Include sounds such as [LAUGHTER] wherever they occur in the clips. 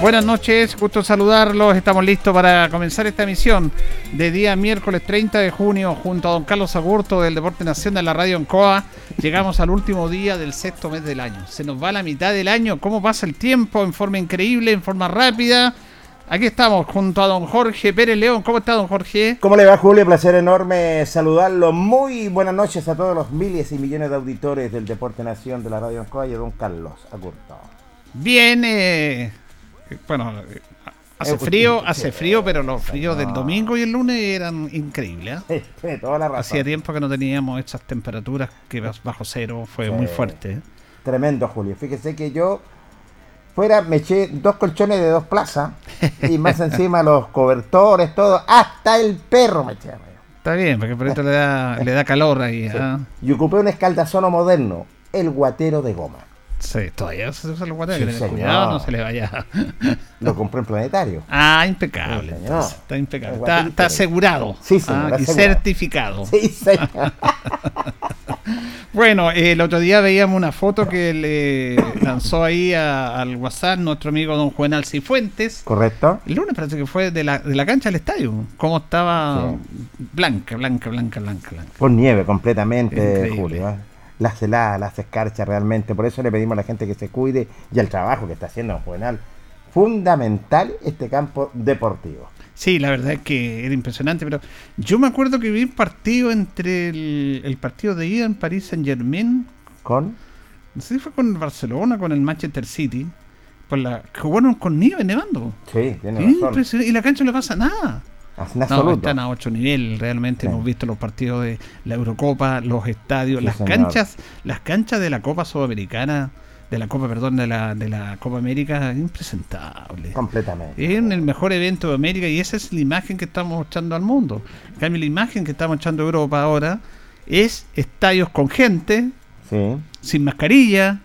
Buenas noches, gusto saludarlos. Estamos listos para comenzar esta emisión de día miércoles 30 de junio junto a don Carlos Agurto del Deporte Nación de la Radio Encoa. Llegamos al último día del sexto mes del año. Se nos va la mitad del año. ¿Cómo pasa el tiempo? En forma increíble, en forma rápida. Aquí estamos junto a don Jorge Pérez León. ¿Cómo está don Jorge? ¿Cómo le va Julio? Placer enorme saludarlo. Muy buenas noches a todos los miles y millones de auditores del Deporte Nación de la Radio Encoa y a don Carlos Agurto. Bien, eh, bueno, hace frío, hace frío, pero los fríos del domingo y el lunes eran increíbles. ¿eh? toda la razón. Hacía tiempo que no teníamos estas temperaturas que bajo cero fue muy fuerte. ¿eh? Tremendo, Julio. Fíjese que yo fuera me eché dos colchones de dos plazas y más [LAUGHS] encima los cobertores, todo, hasta el perro me eché. Está bien, porque por eso le da, le da calor ahí. ¿ah? Y ocupé un escaldazono moderno, el guatero de goma. Sí, todavía se usa el guatero, cuidado, no se le vaya. Lo compré en Planetario. Ah, impecable. está impecable. Está, asegurado. Sí, señor, ah, y certificado. Sí, señor. [LAUGHS] bueno, el otro día veíamos una foto que le lanzó ahí al WhatsApp nuestro amigo don Juan Cifuentes. Correcto. El lunes parece que fue de la, de la cancha del estadio. Cómo estaba blanca, blanca, blanca, blanca, blanca. Por nieve completamente, Julio. ¿eh? Las heladas, las escarchas realmente. Por eso le pedimos a la gente que se cuide y el trabajo que está haciendo Juvenal. Fundamental este campo deportivo. Sí, la verdad es que era impresionante, pero yo me acuerdo que vi un partido entre el, partido de ida en París Saint Germain. ¿Con? No sé si fue con el Barcelona, con el Manchester City. Por la, jugaron con nieve nevando. Sí, tiene razón. Y la cancha no le pasa nada. No, están a otro nivel, realmente hemos visto los partidos de la Eurocopa, los estadios, las canchas, las canchas de la Copa Sudamericana, de la Copa, perdón, de la, de la Copa América, impresentable. Completamente. Es el mejor evento de América y esa es la imagen que estamos mostrando al mundo. En cambio, la imagen que está mostrando Europa ahora es estadios con gente, sin mascarilla,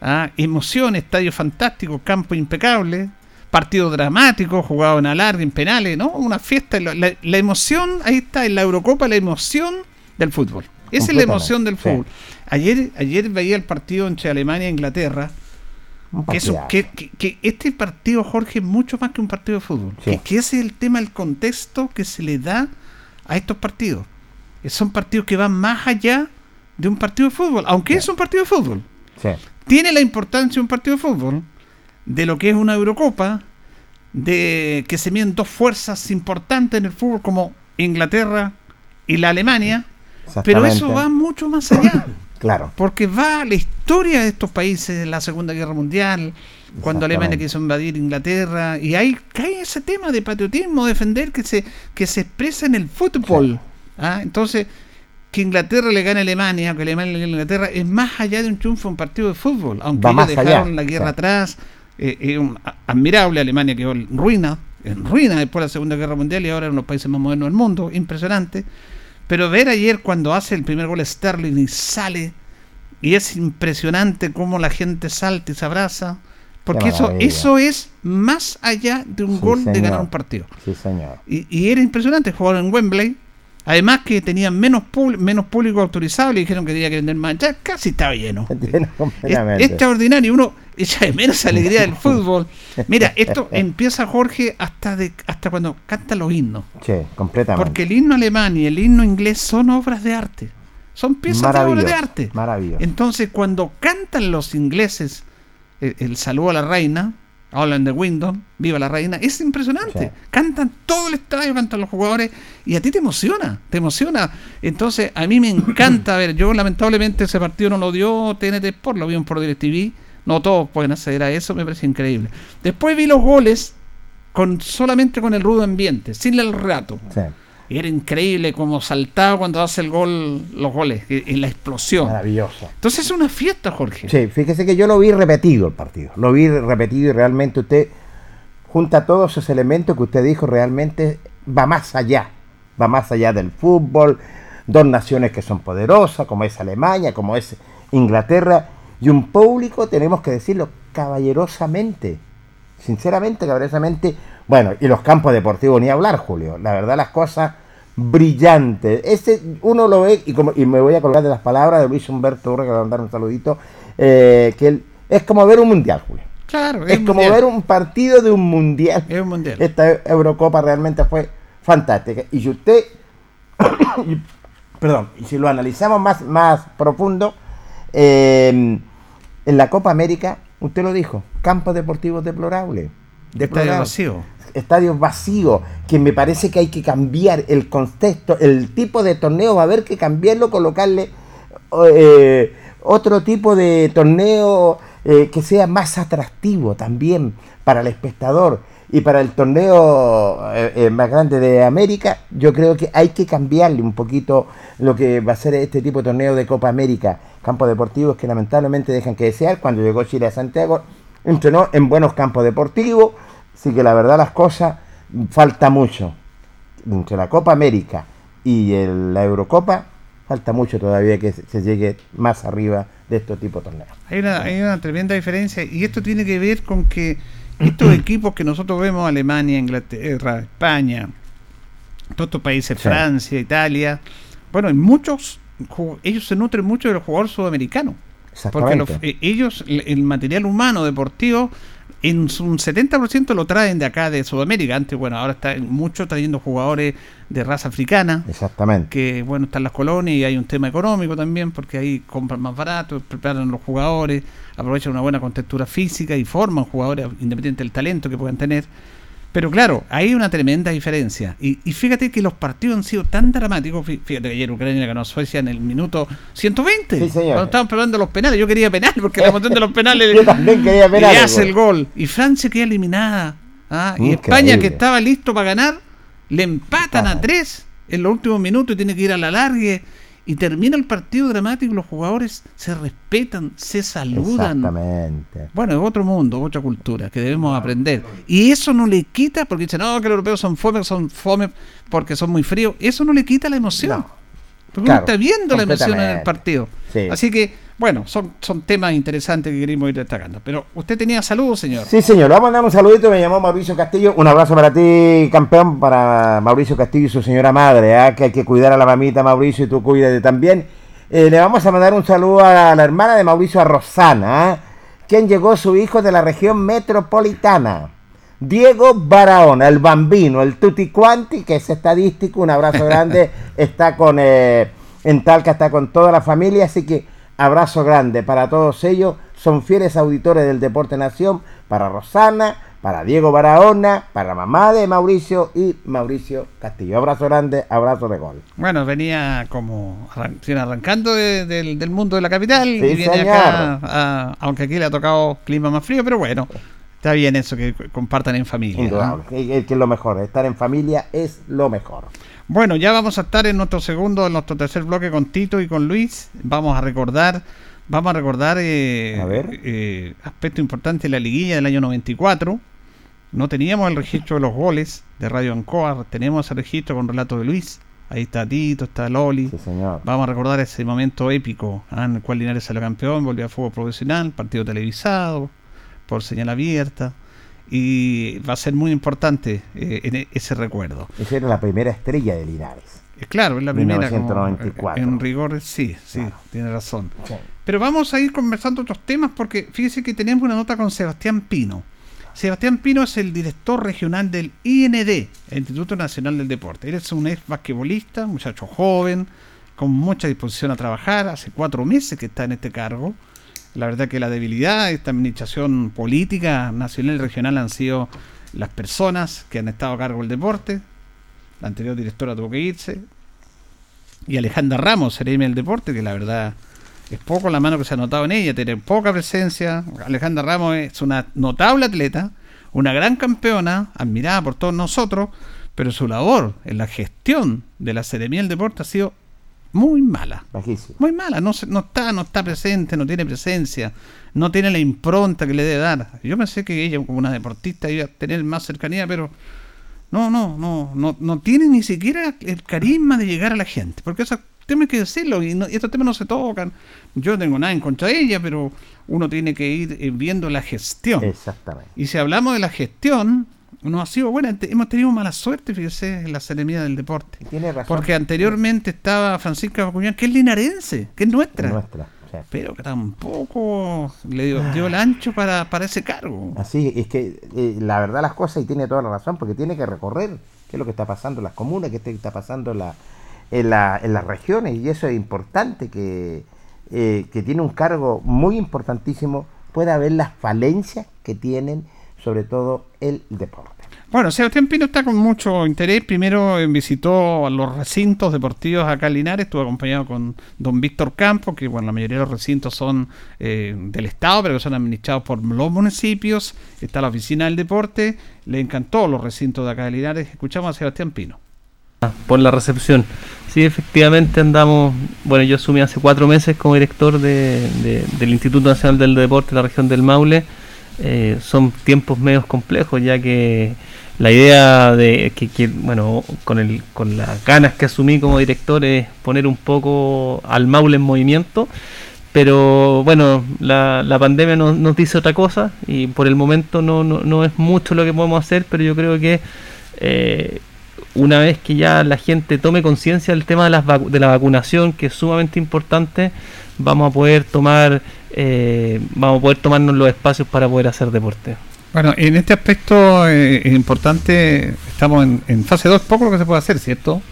¿ah? emoción, estadio fantástico, campo impecable, partido dramático, jugado en alargue, en penales, ¿no? Una fiesta. La, emoción, ahí está, en la Eurocopa, la emoción del fútbol. Esa es la emoción del fútbol. Ayer, ayer veía el partido entre Alemania e Inglaterra. Que, que, este partido, Jorge, es mucho más que un partido de fútbol. Que, ese es el tema, el contexto que se le da a estos partidos. Son partidos que van más allá de un partido de fútbol, aunque es un partido de fútbol. Tiene la importancia un partido de fútbol de lo que es una Eurocopa, de que se miden dos fuerzas importantes en el fútbol como Inglaterra y la Alemania, pero eso va mucho más allá. [COUGHS] claro. Porque va la historia de estos países, la Segunda Guerra Mundial, cuando Alemania quiso invadir Inglaterra, y ahí cae ese tema de patriotismo, defender que se, que se expresa en el fútbol. ¿ah? Entonces, que Inglaterra le gane a Alemania, que Alemania le gane a Inglaterra, es más allá de un triunfo en un partido de fútbol, aunque ellos dejaron la guerra atrás, es un admirable Alemania que en ruina, en ruina después de la Segunda Guerra Mundial y ahora es uno de los países más modernos del mundo, impresionante. Pero ver ayer cuando hace el primer gol Sterling y sale, y es impresionante cómo la gente salta y se abraza, porque eso, eso es más allá de un gol de ganar un partido. Sí, señor. Y, y era impresionante jugar en Wembley, Además que tenían menos, menos público autorizado, le dijeron que tenía que vender más. Ya casi estaba lleno. [LAUGHS] es, extraordinario. Uno echa de menos alegría del [LAUGHS] fútbol. Mira, esto empieza, Jorge, hasta de hasta cuando cantan los himnos. Sí, completamente. Porque el himno alemán y el himno inglés son obras de arte. Son piezas de obras de arte. Maravilloso. Entonces, cuando cantan los ingleses el, el saludo a la reina, hablan de Windows, viva la reina, es impresionante. Cantan todo el estadio, cantan los jugadores y a ti te emociona, te emociona. Entonces, a mí me encanta ver, yo lamentablemente ese partido no lo dio TNT Sport, lo vi por DirecTV, no todos pueden acceder a eso, me parece increíble. Después vi los goles con solamente con el rudo ambiente, sin el rato. Sí era increíble como saltaba cuando hace el gol, los goles, en la explosión. Maravilloso. Entonces es una fiesta, Jorge. Sí, fíjese que yo lo vi repetido el partido. Lo vi repetido y realmente usted junta todos esos elementos que usted dijo, realmente va más allá. Va más allá del fútbol. Dos naciones que son poderosas, como es Alemania, como es Inglaterra. Y un público, tenemos que decirlo, caballerosamente. Sinceramente, caballerosamente bueno, y los campos deportivos ni hablar, Julio. La verdad, las cosas brillantes. Ese uno lo ve, y, como, y me voy a colgar de las palabras de Luis Humberto Urra, que va a dar un saludito, eh, que él, es como ver un mundial, Julio. Claro, es, como ver un partido de un mundial. Es un mundial. Esta Eurocopa realmente fue fantástica. Y si usted, [COUGHS] perdón, y si lo analizamos más, más profundo, eh, en la Copa América, usted lo dijo, campos deportivos deplorables. Deplorables estadios vacíos, que me parece que hay que cambiar el contexto, el tipo de torneo va a haber que cambiarlo, colocarle eh, otro tipo de torneo eh, que sea más atractivo también para el espectador y para el torneo eh, más grande de América, yo creo que hay que cambiarle un poquito lo que va a ser este tipo de torneo de Copa América. Campos deportivos que lamentablemente dejan que desear. Cuando llegó Chile a Santiago, entrenó en buenos campos deportivos, Así que la verdad las cosas falta mucho. Entre la Copa América y la Eurocopa falta mucho todavía que se llegue más arriba de estos tipos de torneos. Hay una, hay una tremenda diferencia y esto tiene que ver con que estos [CLEARS THROAT] equipos que nosotros vemos, Alemania, Inglaterra, España, todos estos países, Francia, Italia, bueno, en muchos, ellos se nutren mucho de los jugadores sudamericanos. Porque eh, ellos, el material humano deportivo, en un 70% lo traen de acá de Sudamérica. Antes, bueno, ahora está mucho trayendo jugadores de raza africana. Exactamente. Que, bueno, están las colonias y hay un tema económico también, porque ahí compran más barato, preparan los jugadores, aprovechan una buena contextura física y forman jugadores independientemente del talento que puedan tener. Pero claro, hay una tremenda diferencia. Y, fíjate que los partidos han sido tan dramáticos. Fíjate que ayer Ucrania ganó a Suecia en el minuto 120. Sí, señor. Cuando estaban probando los penales. Yo quería penal porque la emoción de los penales [LAUGHS] Yo también quería penal, le hace el gol. Y Francia queda eliminada. ¿ah? Y España, que estaba listo para ganar, le empatan a tres en los últimos minutos y tiene que ir a la largue y termina el partido dramático, los jugadores se respetan, se saludan. Exactamente. Bueno, es otro mundo, otra cultura que debemos aprender. Y eso no le quita, porque dicen, no, que los europeos son fome, son fome porque son muy fríos. Eso no le quita la emoción. Porque uno está viendo la emoción en el partido. Así que Bueno, son, son temas interesantes que queremos ir destacando. Pero usted tenía saludos, señor. Sí, señor. Vamos a dar un saludito. Me llamó Mauricio Castillo. Un abrazo para ti, campeón, para Mauricio Castillo y su señora madre. ¿eh? Que hay que cuidar a la mamita, Mauricio, y tú cuídate también. Eh, le vamos a mandar un saludo a la hermana de Mauricio, a Rosana, ¿eh? quien llegó su hijo de la región metropolitana. Diego Barahona, el bambino, el tutti quanti, que es estadístico, un abrazo grande, [LAUGHS] está con, eh, en Talca está con toda la familia, así que abrazo grande para todos ellos, son fieles auditores del Deporte Nación, para Rosana, para Diego Barahona, para la mamá de Mauricio y Mauricio Castillo. Abrazo grande, abrazo de gol. Bueno, venía como arrancando del mundo de la capital y viene acá, aunque aquí le ha tocado clima más frío, pero bueno. Está bien eso, que compartan en familia. es lo mejor, estar en familia es lo mejor. Bueno, ya vamos a estar en nuestro segundo, en nuestro tercer bloque con Tito y con Luis. Vamos a recordar, vamos a recordar eh, eh, aspecto importante de la liguilla del año 94. No teníamos el registro de los goles de Radio Ancoa, tenemos el registro con relato de Luis. Ahí está Tito, está Loli. Vamos a recordar ese momento épico ah, en el cual Linares salió campeón, volvió a fútbol profesional, partido televisado, por señal abierta y va a ser muy importante eh, en e, ese recuerdo. Esa era la primera estrella de Linares. Eh, claro, es la primera. Eh, en rigor, sí, sí, tiene razón. Pero vamos a ir conversando otros temas porque fíjese que tenemos una nota con Sebastián Pino. Sebastián Pino es el director regional del IND, el Instituto Nacional del Deporte. Él es un ex basquetbolista, muchacho joven, con mucha disposición a trabajar. Hace cuatro meses que está en este cargo la verdad que la debilidad de esta administración política nacional y regional han sido las personas que han estado a cargo del deporte. La anterior directora tuvo que irse. Y Alejandra Ramos, seremi del deporte, que la verdad es poco la mano que se ha notado en ella, tiene poca presencia. Alejandra Ramos es una notable atleta, una gran campeona, admirada por todos nosotros, pero su labor en la gestión de la Seremía del Deporte ha sido muy mala. Muy mala, no, no, está, no está presente, no tiene presencia, no tiene la impronta que le debe dar. Yo pensé que ella como una deportista iba a tener más cercanía, pero no, no, no, no, no tiene ni siquiera el carisma de llegar a la gente, porque eso hay que decirlo y, estos temas no se tocan. Yo no tengo nada en contra de ella, pero uno tiene que ir eh, viendo la gestión. Exactamente. Y si hablamos de la gestión, no ha sido buena. Hemos tenido mala suerte, fíjese, en la ceremonia del deporte. Tiene razón. Porque anteriormente estaba Francisca Bacuñán, que es linarense, que es nuestra. nuestra. Pero que tampoco le dio, el ancho para, ese cargo. Así, es que eh, la verdad las cosas, y tiene toda la razón, porque tiene que recorrer qué es lo que está pasando en las comunas, qué está pasando en, la, en, la, en las regiones, y eso es importante, que, eh, que tiene un cargo muy importantísimo, pueda ver las falencias que tienen sobre todo el deporte. Bueno, Sebastián Pino está con mucho interés. Primero eh, visitó los recintos deportivos acá en Linares, estuvo acompañado con don Víctor Campos, que bueno, la mayoría de los recintos son eh, del Estado, pero que son administrados por los municipios. Está la oficina del deporte. Le encantó los recintos de acá de Linares. Escuchamos a Sebastián Pino. Por la recepción. Sí, efectivamente andamos, bueno, yo asumí hace cuatro meses como director del Instituto Nacional del Deporte de la región del Maule eh, son tiempos medios complejos, ya que la idea de que, bueno, con, el, con las ganas que asumí como director es poner un poco al Maule en movimiento, pero bueno, la, la pandemia nos, dice otra cosa y por el momento no, no, es mucho lo que podemos hacer, pero yo creo que eh, una vez que ya la gente tome conciencia del tema de, las de la vacunación, que es sumamente importante, vamos a poder tomar eh, vamos a poder tomarnos los espacios para poder hacer deporte. Bueno, en este aspecto eh, es importante, estamos en, fase 2, poco lo que se puede hacer, ¿cierto?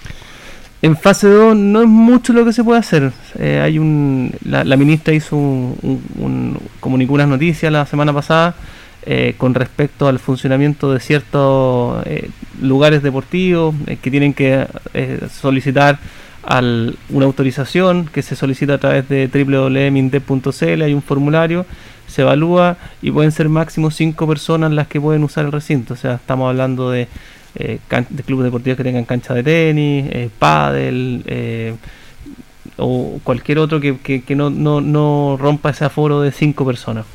En fase 2 no es mucho lo que se puede hacer. Eh, hay un, la, ministra hizo un, comunicó unas noticias la semana pasada con respecto al funcionamiento de ciertos lugares deportivos que tienen que solicitar al, una autorización que se solicita a través de www.minde.cl, hay un formulario, se evalúa y pueden ser máximo cinco personas las que pueden usar el recinto. O sea, estamos hablando de, eh, de clubes deportivos que tengan cancha de tenis, eh, pádel, eh, o cualquier otro que, que, no, no, no rompa ese aforo de cinco personas.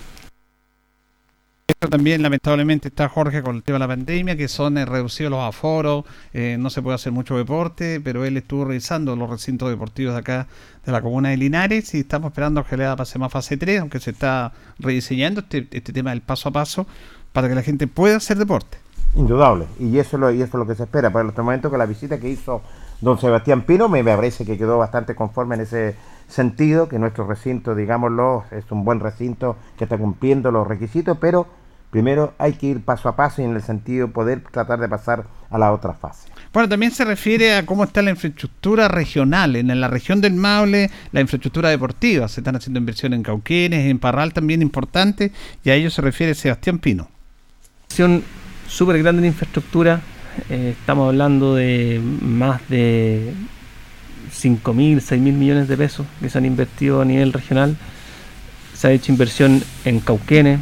También, lamentablemente, está Jorge con el tema de la pandemia, que son eh, reducidos los aforos, eh, no se puede hacer mucho deporte, pero él estuvo revisando los recintos deportivos de acá, de la comuna de Linares, y estamos esperando que le pase más fase 3, aunque se está rediseñando este, este tema del paso a paso, para que la gente pueda hacer deporte. Indudable, y eso, es lo, y eso es lo que se espera. Para este momento, con la visita que hizo don Sebastián Pino, me parece que quedó bastante conforme en ese sentido, que nuestro recinto, digámoslo, es un buen recinto que está cumpliendo los requisitos, pero primero hay que ir paso a paso y en el sentido poder tratar de pasar a la otra fase. Bueno, también se refiere a cómo está la infraestructura regional. En la región del Maule, la infraestructura deportiva. Se están haciendo inversiones en Cauquenes, en Parral también importante, y a ello se refiere Sebastián Pino. Inversión súper grande en infraestructura. Eh, estamos hablando de más de 5 mil, 6 mil millones de pesos que se han invertido a nivel regional. Se ha hecho inversión en Cauquenes,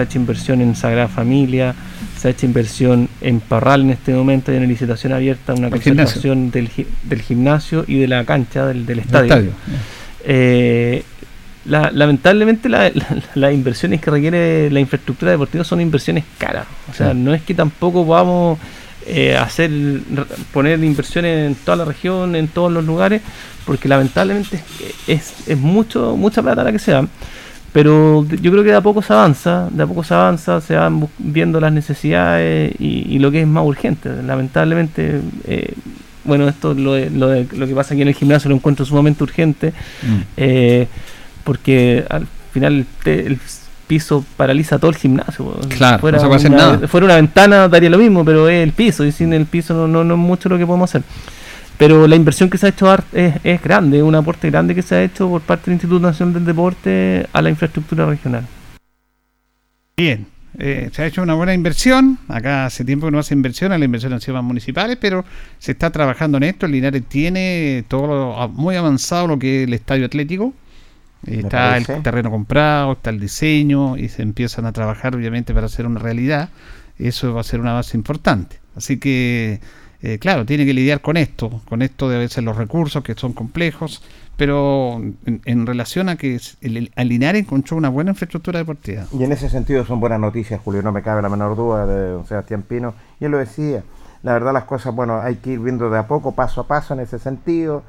se ha hecho inversión en Sagrada Familia, se ha hecho inversión en Parral en este momento, hay una licitación abierta, una concentración del, del, gimnasio y de la cancha del, del estadio. Eh, lamentablemente las inversiones que requiere la infraestructura deportiva son inversiones caras. O sea, no es que tampoco vamos eh, hacer poner inversiones en toda la región, en todos los lugares, porque lamentablemente es, es mucho mucha plata la que se da. Pero yo creo que de a poco se avanza, de a poco se avanza, se van viendo las necesidades y, lo que es más urgente. Lamentablemente, eh, bueno, esto lo, lo, lo, que pasa aquí en el gimnasio lo encuentro sumamente urgente, mm. eh, porque al final el, piso paraliza todo el gimnasio. Claro, fuera, no se una, nada. fuera una ventana daría lo mismo, pero es el piso y sin el piso no, no, no es mucho lo que podemos hacer. Pero la inversión que se ha hecho es, es grande, un aporte grande que se ha hecho por parte del Instituto Nacional del Deporte a la infraestructura regional. Bien, eh, se ha hecho una buena inversión. Acá hace tiempo que no hace inversión, las inversiones han sido más municipales, pero se está trabajando en esto. El Linares tiene todo muy avanzado lo que es el estadio atlético. Está el terreno comprado, está el diseño y se empiezan a trabajar obviamente para hacer una realidad. Eso va a ser una base importante. Así que, eh, claro, tiene que lidiar con esto, con esto de a veces los recursos que son complejos, pero en, relación a que el, alinear encontró una buena infraestructura deportiva. Y en ese sentido son buenas noticias, Julio, no me cabe la menor duda de Sebastián Pino. Y él lo decía, la verdad las cosas, bueno, hay que ir viendo de a poco, paso a paso en ese sentido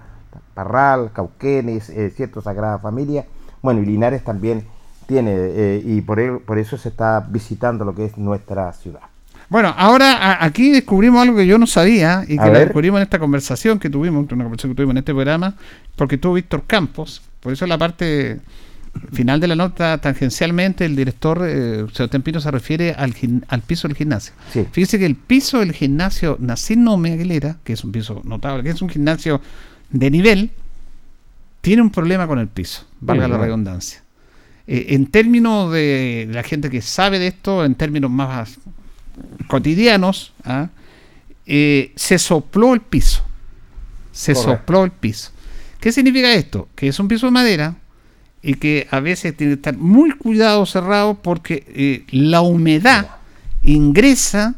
Parral, Cauquenes, eh, cierto Sagrada Familia. Bueno, y Linares también tiene, eh, y por, por eso se está visitando lo que es nuestra ciudad. Bueno, ahora aquí descubrimos algo que yo no sabía y que lo descubrimos en esta conversación que tuvimos, una conversación que tuvimos en este programa, porque tuvo Víctor Campos, por eso la parte final de la nota tangencialmente el director eh, Sebastián Pino se refiere al, al piso del gimnasio. Fíjese que el piso del gimnasio Nacino Aguilera, que es un piso notable, que es un gimnasio de nivel tiene un problema con el piso, valga la redundancia. Eh, en términos de la gente que sabe de esto, en términos más cotidianos, ¿ah? eh, se sopló el piso. Se sopló el piso. ¿Qué significa esto? Que es un piso de madera y que a veces tiene que estar muy cuidado cerrado porque eh, la humedad ingresa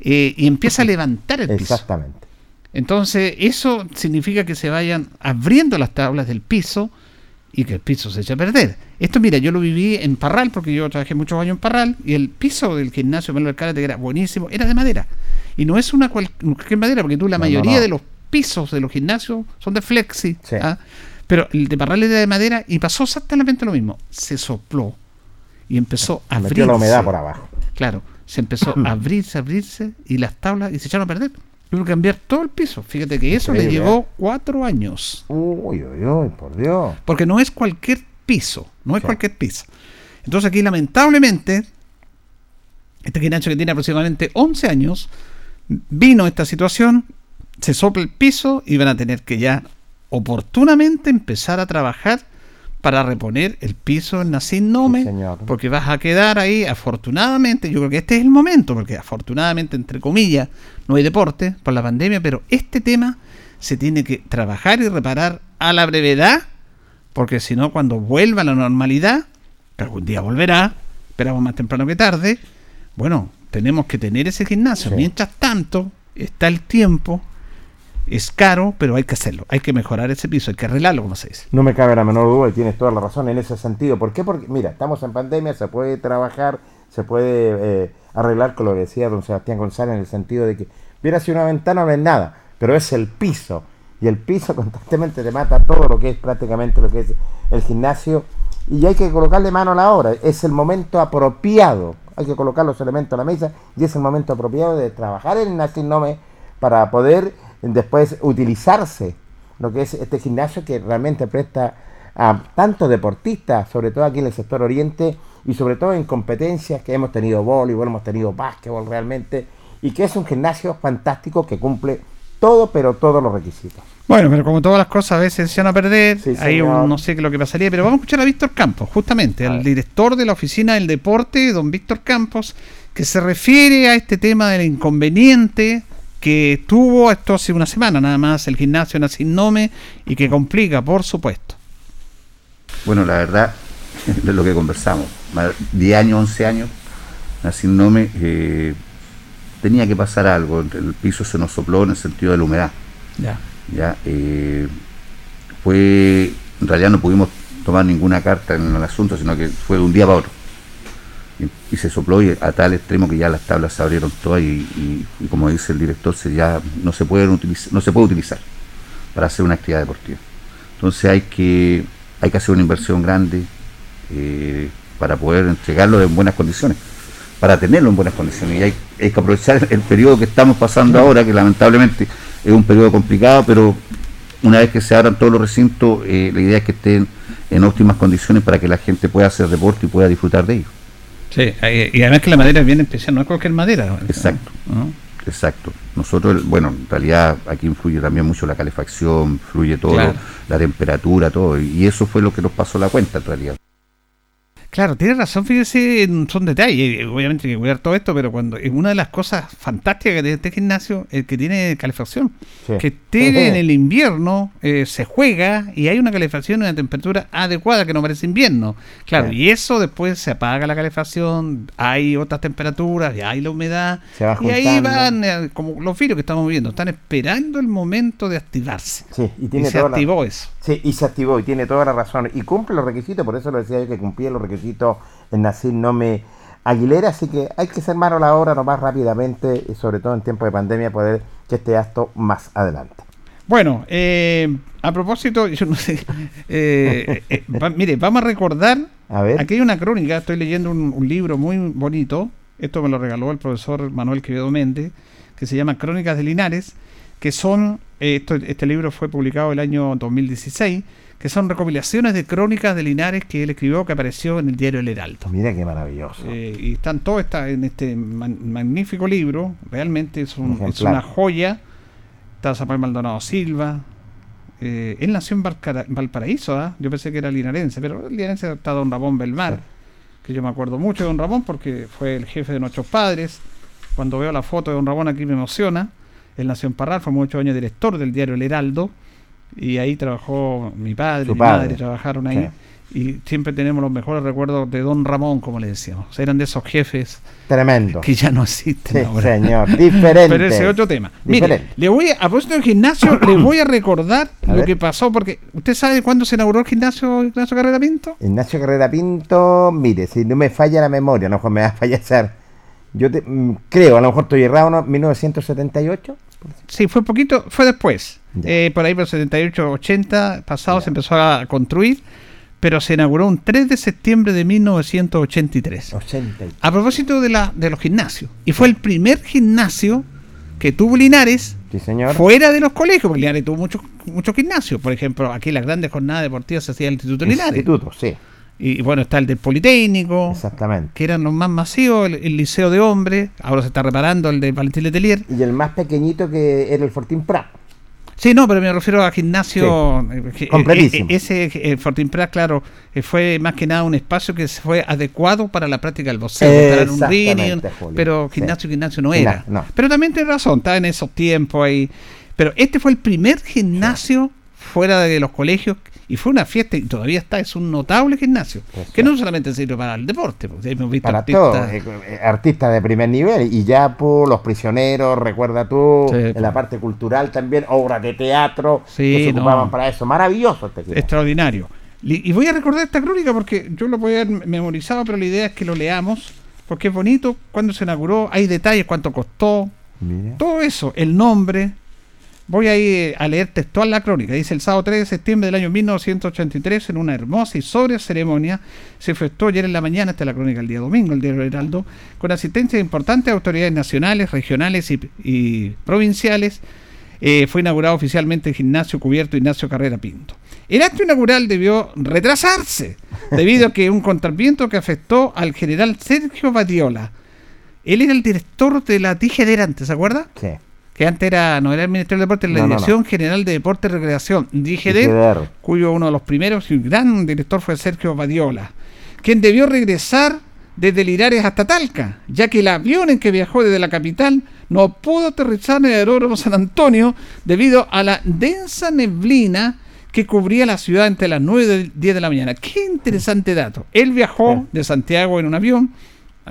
y empieza a levantar el piso. Exactamente. Entonces, eso significa que se vayan abriendo las tablas del piso y que el piso se eche a perder. Esto, mira, yo lo viví en Parral, porque yo trabajé muchos años en Parral, y el piso del gimnasio Manuel Cárate, era buenísimo, era de madera. Y no es una cualquier madera, porque tú la mayoría de los pisos de los gimnasios son de flexi. ¿ah? Pero el de Parral era de madera y pasó exactamente lo mismo. Se sopló y empezó a abrirse. la humedad por abajo. Claro, se empezó [COUGHS] a abrirse, a abrirse y las tablas y se echaron a perder. Tuvo que cambiar todo el piso. Fíjate que eso le llevó ¿eh? cuatro años. Uy, uy, uy, por Dios. Porque no es cualquier piso, no es cualquier piso. Entonces aquí lamentablemente, este gimnasio que tiene aproximadamente 11 años, vino esta situación, se sopla el piso y van a tener que ya oportunamente empezar a trabajar para reponer el piso en Nacin Nome, porque vas a quedar ahí, afortunadamente, yo creo que este es el momento, porque afortunadamente, entre comillas, no hay deporte por la pandemia, pero este tema se tiene que trabajar y reparar a la brevedad, porque si no, cuando vuelva a la normalidad, que algún día volverá, esperamos más temprano que tarde, bueno, tenemos que tener ese gimnasio. Mientras tanto, está el tiempo es caro, pero hay que hacerlo. Hay que mejorar ese piso, hay que arreglarlo, como se dice. No me cabe la menor duda y tienes toda la razón en ese sentido. ¿Por qué? Porque, mira, estamos en pandemia, se puede trabajar, se puede eh, arreglar con lo que decía don Sebastián González en el sentido de que viene hacia una ventana no es nada, pero es el piso. Y el piso [LAUGHS] constantemente te mata todo lo que es prácticamente lo que es el gimnasio. Y hay que colocarle mano a la obra. Es el momento apropiado. Hay que colocar los elementos a la mesa y es el momento apropiado de trabajar en el Nome para poder después utilizarse lo que es este gimnasio que realmente presta a tantos deportistas, sobre todo aquí en el sector oriente y sobre todo en competencias que hemos tenido voleibol, hemos tenido básquetbol realmente y que es un gimnasio fantástico que cumple todo, pero todos los requisitos. Bueno, pero como todas las cosas a veces se van a perder, ahí no sé qué lo que pasaría, pero vamos a escuchar a Víctor Campos, justamente, el director de la Oficina del Deporte, don Víctor Campos, que se refiere a este tema del inconveniente que tuvo esto hace una semana nada más el gimnasio en Asinnome y que complica, por supuesto. Bueno, la verdad, [LAUGHS] de lo que conversamos, 10 años, 11 años, Asinnome eh, tenía que pasar algo, el piso se nos sopló en el sentido de la humedad. Ya. ya eh, fue, en realidad no pudimos tomar ninguna carta en el asunto, sino que fue de un día para otro. Y, se sopló y a tal extremo que ya las tablas se abrieron todas y, como dice el director, se ya no se pueden utilizar, no se puede utilizar para hacer una actividad deportiva. Entonces hay que, hay que hacer una inversión grande eh, para poder entregarlo en buenas condiciones para tenerlo en buenas condiciones. Y hay, que aprovechar el periodo que estamos pasando ahora, que lamentablemente es un periodo complicado, pero una vez que se abran todos los recintos, eh, la idea es que estén en óptimas condiciones para que la gente pueda hacer deporte y pueda disfrutar de ello. Sí, y además que la madera es bien especial, no es cualquier madera. Exacto. Exacto. Nosotros, bueno, en realidad aquí influye también mucho la calefacción, fluye todo, la temperatura, todo, y eso fue lo que nos pasó la cuenta en realidad. Claro, tiene razón, fíjese, son detalles, obviamente hay que cuidar todo esto, pero cuando es una de las cosas fantásticas que tiene este gimnasio es que tiene calefacción. Que esté en el invierno, eh, se juega y hay una calefacción y una temperatura adecuada que no parece invierno. Claro, y eso después se apaga la calefacción, hay otras temperaturas, y hay la humedad, y ahí van, eh, como los virus que estamos viendo, están esperando el momento de activarse. Sí, y, tiene se activó eso. Sí, y se activó y tiene toda la razón. Y cumple los requisitos, por eso lo decía yo que cumplía los requisitos en Nacir Nome Aguilera, así que hay que ser mano a la obra más rápidamente, y sobre todo en tiempo de pandemia, poder que este acto más adelante. Bueno, eh, a propósito, [LAUGHS] yo no sé, eh, eh, mire, vamos a recordar, aquí hay una crónica, estoy leyendo un, libro muy bonito, esto me lo regaló el profesor Manuel Quevedo Méndez, que se llama Crónicas de Linares, que son, este libro fue publicado el año 2016, que son recopilaciones de crónicas de Linares que él escribió, que apareció en el diario El Heraldo. Mira qué maravilloso. Eh, y están todos está en este magnífico libro, realmente es, una joya. Está Zapal Maldonado Silva. Eh, él nació en Valparaíso, ¿ah? yo pensé que era linarense, pero el linarense está Don Ramón Belmar, que yo me acuerdo mucho de Don Ramón porque fue el jefe de nuestros padres. Cuando veo la foto de Don Ramón aquí me emociona. Él nació en Parral, fue muchos años director del diario El Heraldo y ahí trabajó mi padre, mi madre, trabajaron ahí. Y siempre tenemos los mejores recuerdos de Don Ramón, como le decíamos. Eran de esos jefes Tremendo. que ya no existen ahora. Señor, diferente. Pero ese es otro tema. Mire, le voy a, a propósito del gimnasio, [CLEARS THROAT] le voy a recordar lo que pasó, porque ¿usted sabe cuándo se inauguró el gimnasio Ignacio Carrera Pinto? Ignacio Carrera Pinto, mire, si no me falla la memoria, no me va a fallecer. Yo mm, creo, a lo mejor estoy errado, ¿no? 1978. Sí, fue poquito, fue después. Eh, por ahí por 78, 80, pasado se empezó a construir, pero se inauguró un 3 de septiembre de 1983. A propósito de, la, de los gimnasios. Y fue el primer gimnasio que tuvo Linares fuera de los colegios, porque Linares tuvo muchos muchos gimnasios. Por ejemplo, aquí las grandes jornadas deportivas se hacía el Instituto Linares. Instituto, sí. Y bueno, está el del Politécnico. Exactamente. Que eran los más masivos, el, Liceo de Hombres. Ahora se está reparando el de Valentín Letelier. Y el más pequeñito que era el Fortín Prat. Sí, no, pero me refiero a gimnasio. Eh, eh, completísimo. Eh, ese Fortín Prat, claro, fue más que nada un espacio que fue adecuado para la práctica del boxeo. pero gimnasio, gimnasio no era. Pero también tiene razón, estaba en esos tiempos ahí. Pero este fue el primer gimnasio fuera de los colegios y fue una fiesta y todavía está, es un notable gimnasio, que no solamente sirve para el deporte, porque hemos visto para artistas, eh, eh, artistas de primer nivel, y ya por Los Prisioneros, recuerda tú, en la parte cultural también, obras de teatro que se ocupaban para eso, maravilloso este Extraordinario. Y voy a recordar esta crónica porque yo lo podía haber memorizado, pero la idea es que lo leamos porque es bonito cuando se inauguró, hay detalles, cuánto costó, todo eso, el nombre. Voy a a leer textual la crónica. Dice el sábado 3 de septiembre del año 1983, en una hermosa y sobria ceremonia, se efectuó ayer en la mañana, esta es la crónica el día domingo, el día Heraldo, con asistencia de importantes autoridades nacionales, regionales y, provinciales. Eh, fue inaugurado oficialmente el gimnasio cubierto Ignacio Carrera Pinto. El acto inaugural debió retrasarse debido a que un contraviento que afectó al general Sergio Badiola. Él era el director de la DGD antes, ¿se acuerda? Sí. Que antes era, no era el Ministerio de Deportes, la Dirección General de Deporte y Recreación, DGD, cuyo uno de los primeros y gran director fue Sergio Badiola, quien debió regresar desde Linares hasta Talca, ya que el avión en que viajó desde la capital no pudo aterrizar en el aeródromo San Antonio debido a la densa neblina que cubría la ciudad entre las 9 y 10 de la mañana. Qué interesante dato. Él viajó de Santiago en un avión,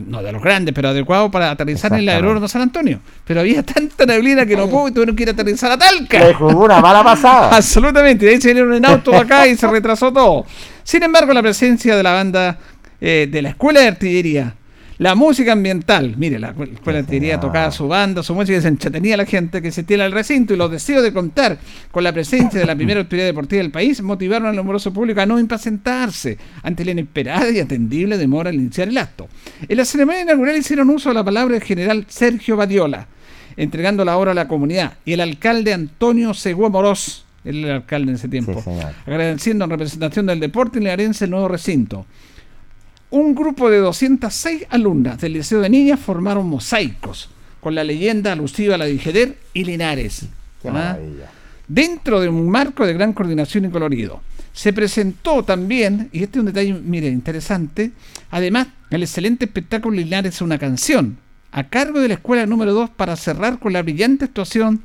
no de los grandes, pero adecuado para aterrizar en el aeródromo San Antonio. Pero había tanta neblina que no pudo y tuvieron que ir a aterrizar a Talca. Le jugó una mala pasada. [LAUGHS] Absolutamente. De ahí se vinieron en auto acá y se retrasó todo. Sin embargo, la presencia de la banda eh, de la Escuela de Artillería la música ambiental, mire, la escuela artillería tocaba su banda, su música y se entretenía a la gente que se tiene al recinto y los deseos de contar con la presencia de la primera [CLEARS THROAT] autoridad deportiva del país motivaron al numeroso público a no impacientarse ante la inesperada y atendible demora al iniciar el acto. En la ceremonia inaugural hicieron uso de la palabra del general Sergio Badiola, entregando la obra a la comunidad, y el alcalde Antonio Seguó Morós, el alcalde en ese tiempo, agradeciendo en representación del deporte y el nuevo recinto un grupo de 206 alumnas del Liceo de Niñas formaron mosaicos con la leyenda alusiva a la Digeder y Linares. ¿ah? Dentro de un marco de gran coordinación y colorido. Se presentó también, y este es un detalle, mire, interesante, además, el excelente espectáculo Linares una canción, a cargo de la escuela número 2 para cerrar con la brillante actuación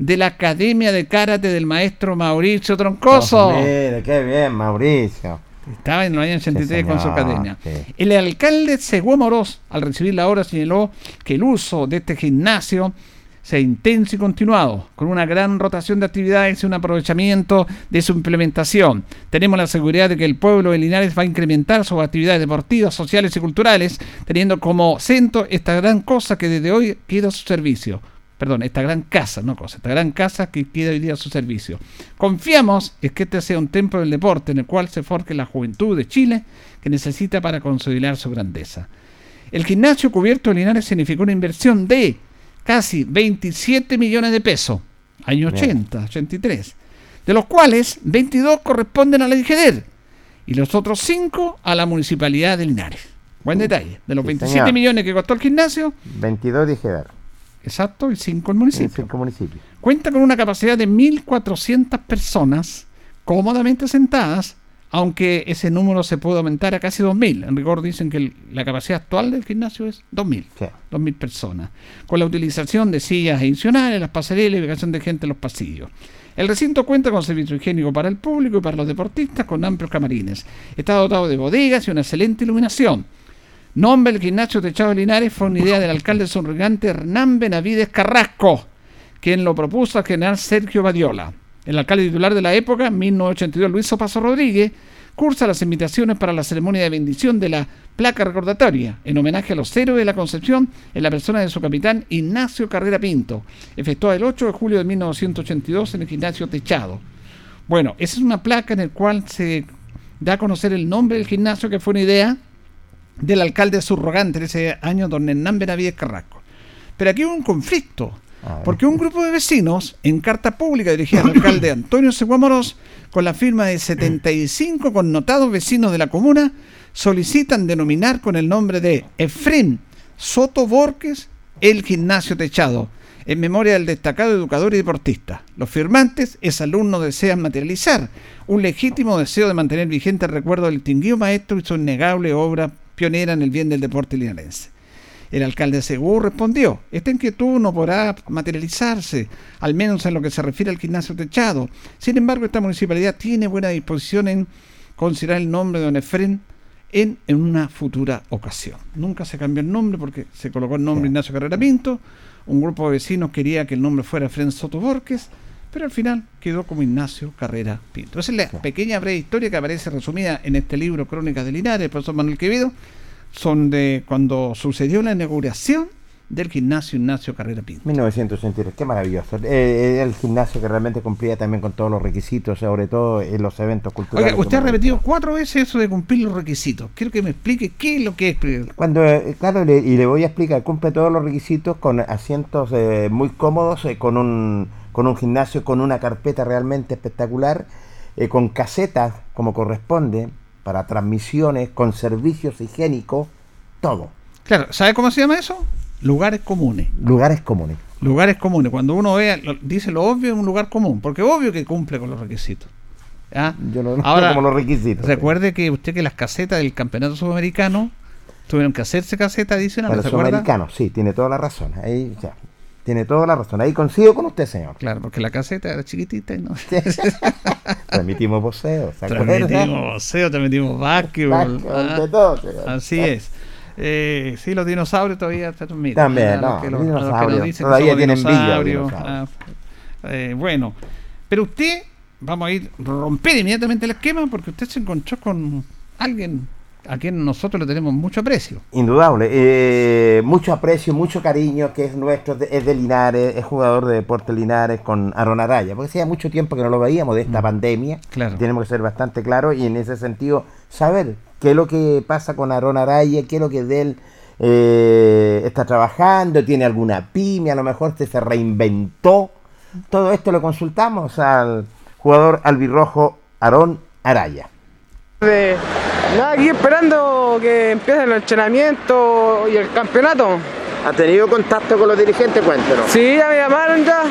de la Academia de Karate del maestro Mauricio Troncoso. mire, qué bien, Mauricio. Estaba en el año 83 con su cadena. El alcalde Seguó Moros, al recibir la obra, señaló que el uso de este gimnasio sea intenso y continuado, con una gran rotación de actividades y un aprovechamiento de su implementación. Tenemos la seguridad de que el pueblo de Linares va a incrementar sus actividades deportivas, sociales y culturales, teniendo como centro esta gran cosa que desde hoy queda a su servicio perdón, esta gran casa, no cosa, esta gran casa que queda hoy día a su servicio. Confiamos en que este sea un templo del deporte en el cual se forje la juventud de Chile que necesita para consolidar su grandeza. El gimnasio cubierto de Linares significó una inversión de casi 27 millones de pesos, año 80, 83, de los cuales 22 corresponden a la IGEDER y los otros 5 a la municipalidad de Linares. Buen detalle. De los 27 millones que costó el gimnasio, 22 de IGEDER. Exacto, y cinco el municipio. Cuenta con una capacidad de 1.400 personas cómodamente sentadas, aunque ese número se puede aumentar a casi 2.000. En rigor dicen que la capacidad actual del gimnasio es 2.000. 2.000 personas. Con la utilización de sillas adicionales, las pasarelas y ubicación de gente en los pasillos. El recinto cuenta con servicio higiénico para el público y para los deportistas con amplios camarines. Está dotado de bodegas y una excelente iluminación. Nombre del gimnasio Techado de Linares fue una idea del alcalde sonriente Hernán Benavides Carrasco, quien lo propuso al general Sergio Badiola. El alcalde titular de la época, 1982, Luis Opaso Rodríguez, cursa las invitaciones para la ceremonia de bendición de la placa recordatoria en homenaje a los héroes de la Concepción en la persona de su capitán Ignacio Carrera Pinto, efectuada el 8 de julio de 1982 en el gimnasio Techado. Bueno, esa es una placa en la cual se da a conocer el nombre del gimnasio, que fue una idea del alcalde subrogante en ese año, don Hernán Benavides Carrasco. Pero aquí hubo un conflicto, porque un grupo de vecinos, en carta pública dirigida al alcalde Antonio Seguamoros, con la firma de 75 connotados vecinos de la comuna, solicitan denominar con el nombre de Efrén Soto Borges el gimnasio techado, en memoria del destacado educador y deportista. Los firmantes, es alumno, desean materializar un legítimo deseo de mantener vigente el recuerdo del distinguido maestro y su innegable obra pionera en el bien del deporte linarense. El alcalde Segú respondió, esta inquietud no podrá materializarse, al menos en lo que se refiere al gimnasio techado. Sin embargo, esta municipalidad tiene buena disposición en considerar el nombre de Don Efren en, en una futura ocasión. Nunca se cambió el nombre porque se colocó el nombre Ignacio Carrera Pinto, un grupo de vecinos quería que el nombre fuera Efren Soto Borges, pero al final quedó como Ignacio Carrera Pinto. Esa es la pequeña breve historia que aparece resumida en este libro Crónicas de Linares, el profesor Manuel Quevedo, son de cuando sucedió la inauguración del gimnasio Ignacio Carrera Pinto. 1983, qué maravilloso. Eh, el gimnasio que realmente cumplía también con todos los requisitos, sobre todo en los eventos culturales. Oiga, usted ha repetido cuatro veces eso de cumplir los requisitos. Quiero que me explique qué es lo que es. Cuando, eh, claro, le, y le voy a explicar, cumple todos los requisitos con asientos eh, muy cómodos, eh, con, un, con un gimnasio, con una carpeta realmente espectacular, eh, con casetas como corresponde, para transmisiones, con servicios higiénicos, todo. Claro, ¿sabe cómo se llama eso? Lugares comunes. Lugares comunes. Lugares comunes. Cuando uno ve, lo- dice lo obvio en un lugar común, porque obvio que cumple con los requisitos. ¿Ah? Yo no Ahora, como los requisitos. Recuerde que usted que las casetas del campeonato sudamericano tuvieron que hacerse caseta adicional, Para ¿se los acuerda? americanos, sí, tiene toda la razón. Ahí ya, tiene toda la razón. Ahí coincido con usted, señor. Claro, porque la caseta era chiquitita y no. [LAUGHS] Transmitimos voceo, transmitimos boxeo, transmitimos básquetbol. Ah, de todo, señor. Así es. Eh, sí, los dinosaurios todavía se transmiten. También, los no, que los los- que nos que todavía somos tienen dinosaurios. ah, eh, bueno, pero usted, vamos a ir romper inmediatamente el esquema porque usted se encontró con alguien a quien nosotros le tenemos mucho aprecio. Indudable. eh, mucho aprecio, mucho cariño, que es nuestro, es de Linares, es jugador de Deportes Linares con Aaron Araya, porque hacía mucho tiempo que no lo veíamos de esta pandemia. Mm. Claro. Tenemos que ser bastante claros y en ese sentido saber qué es lo que pasa con Aaron Araya, qué es lo que de él eh, está trabajando, tiene alguna pyme, a lo mejor este se reinventó. Todo esto lo consultamos al jugador albirrojo Aarón Araya. De- nada, aquí esperando que empiece el entrenamiento y el campeonato. ¿Ha tenido contacto con los dirigentes? Cuéntenos. Sí, ya me llamaron ya.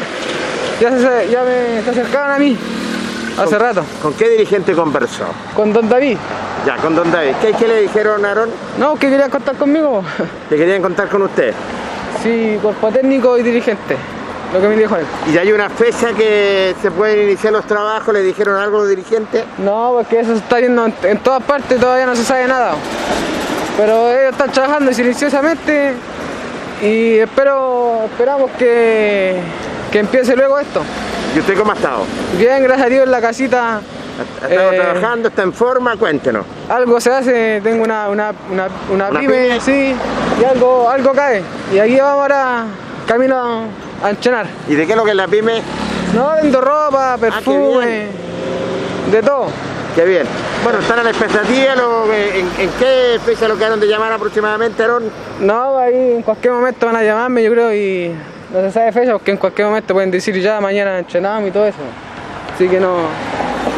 Ya, se, ya me se acercaron a mí. Hace rato. ¿Con qué dirigente conversó? Con don David. Ya, con don David. ¿Qué, qué le dijeron, Aaron? No, que querían contar conmigo. Que querían contar con usted. Sí, cuerpo técnico y dirigente. Lo que me dijo él. ¿Y ya hay una fecha que se pueden iniciar los trabajos? ¿Le dijeron algo los dirigentes? No, porque eso se está viendo en, en todas partes y todavía no se sabe nada. Pero ellos están trabajando silenciosamente y espero, esperamos que, que empiece luego esto. ¿Y usted cómo ha estado? Bien, gracias a Dios en la casita. ¿Ha estado Eh, trabajando? ¿Está en forma? Cuéntenos. Algo se hace, tengo una, una, una, una ¿Una pyme, pyme? sí, y algo, algo cae. Y aquí vamos ahora camino a entrenar. ¿Y de qué es lo que es la pyme? No, vendo ropa, perfume, de todo. Qué bien. Bueno, están a la expectativa. lo- en, en qué fecha lo quedaron de llamar aproximadamente, Aaron? No, ahí en cualquier momento van a llamarme, yo creo, y no se sabe fecha, porque en cualquier momento pueden decir ya mañana entrenamos y todo eso. Así que no,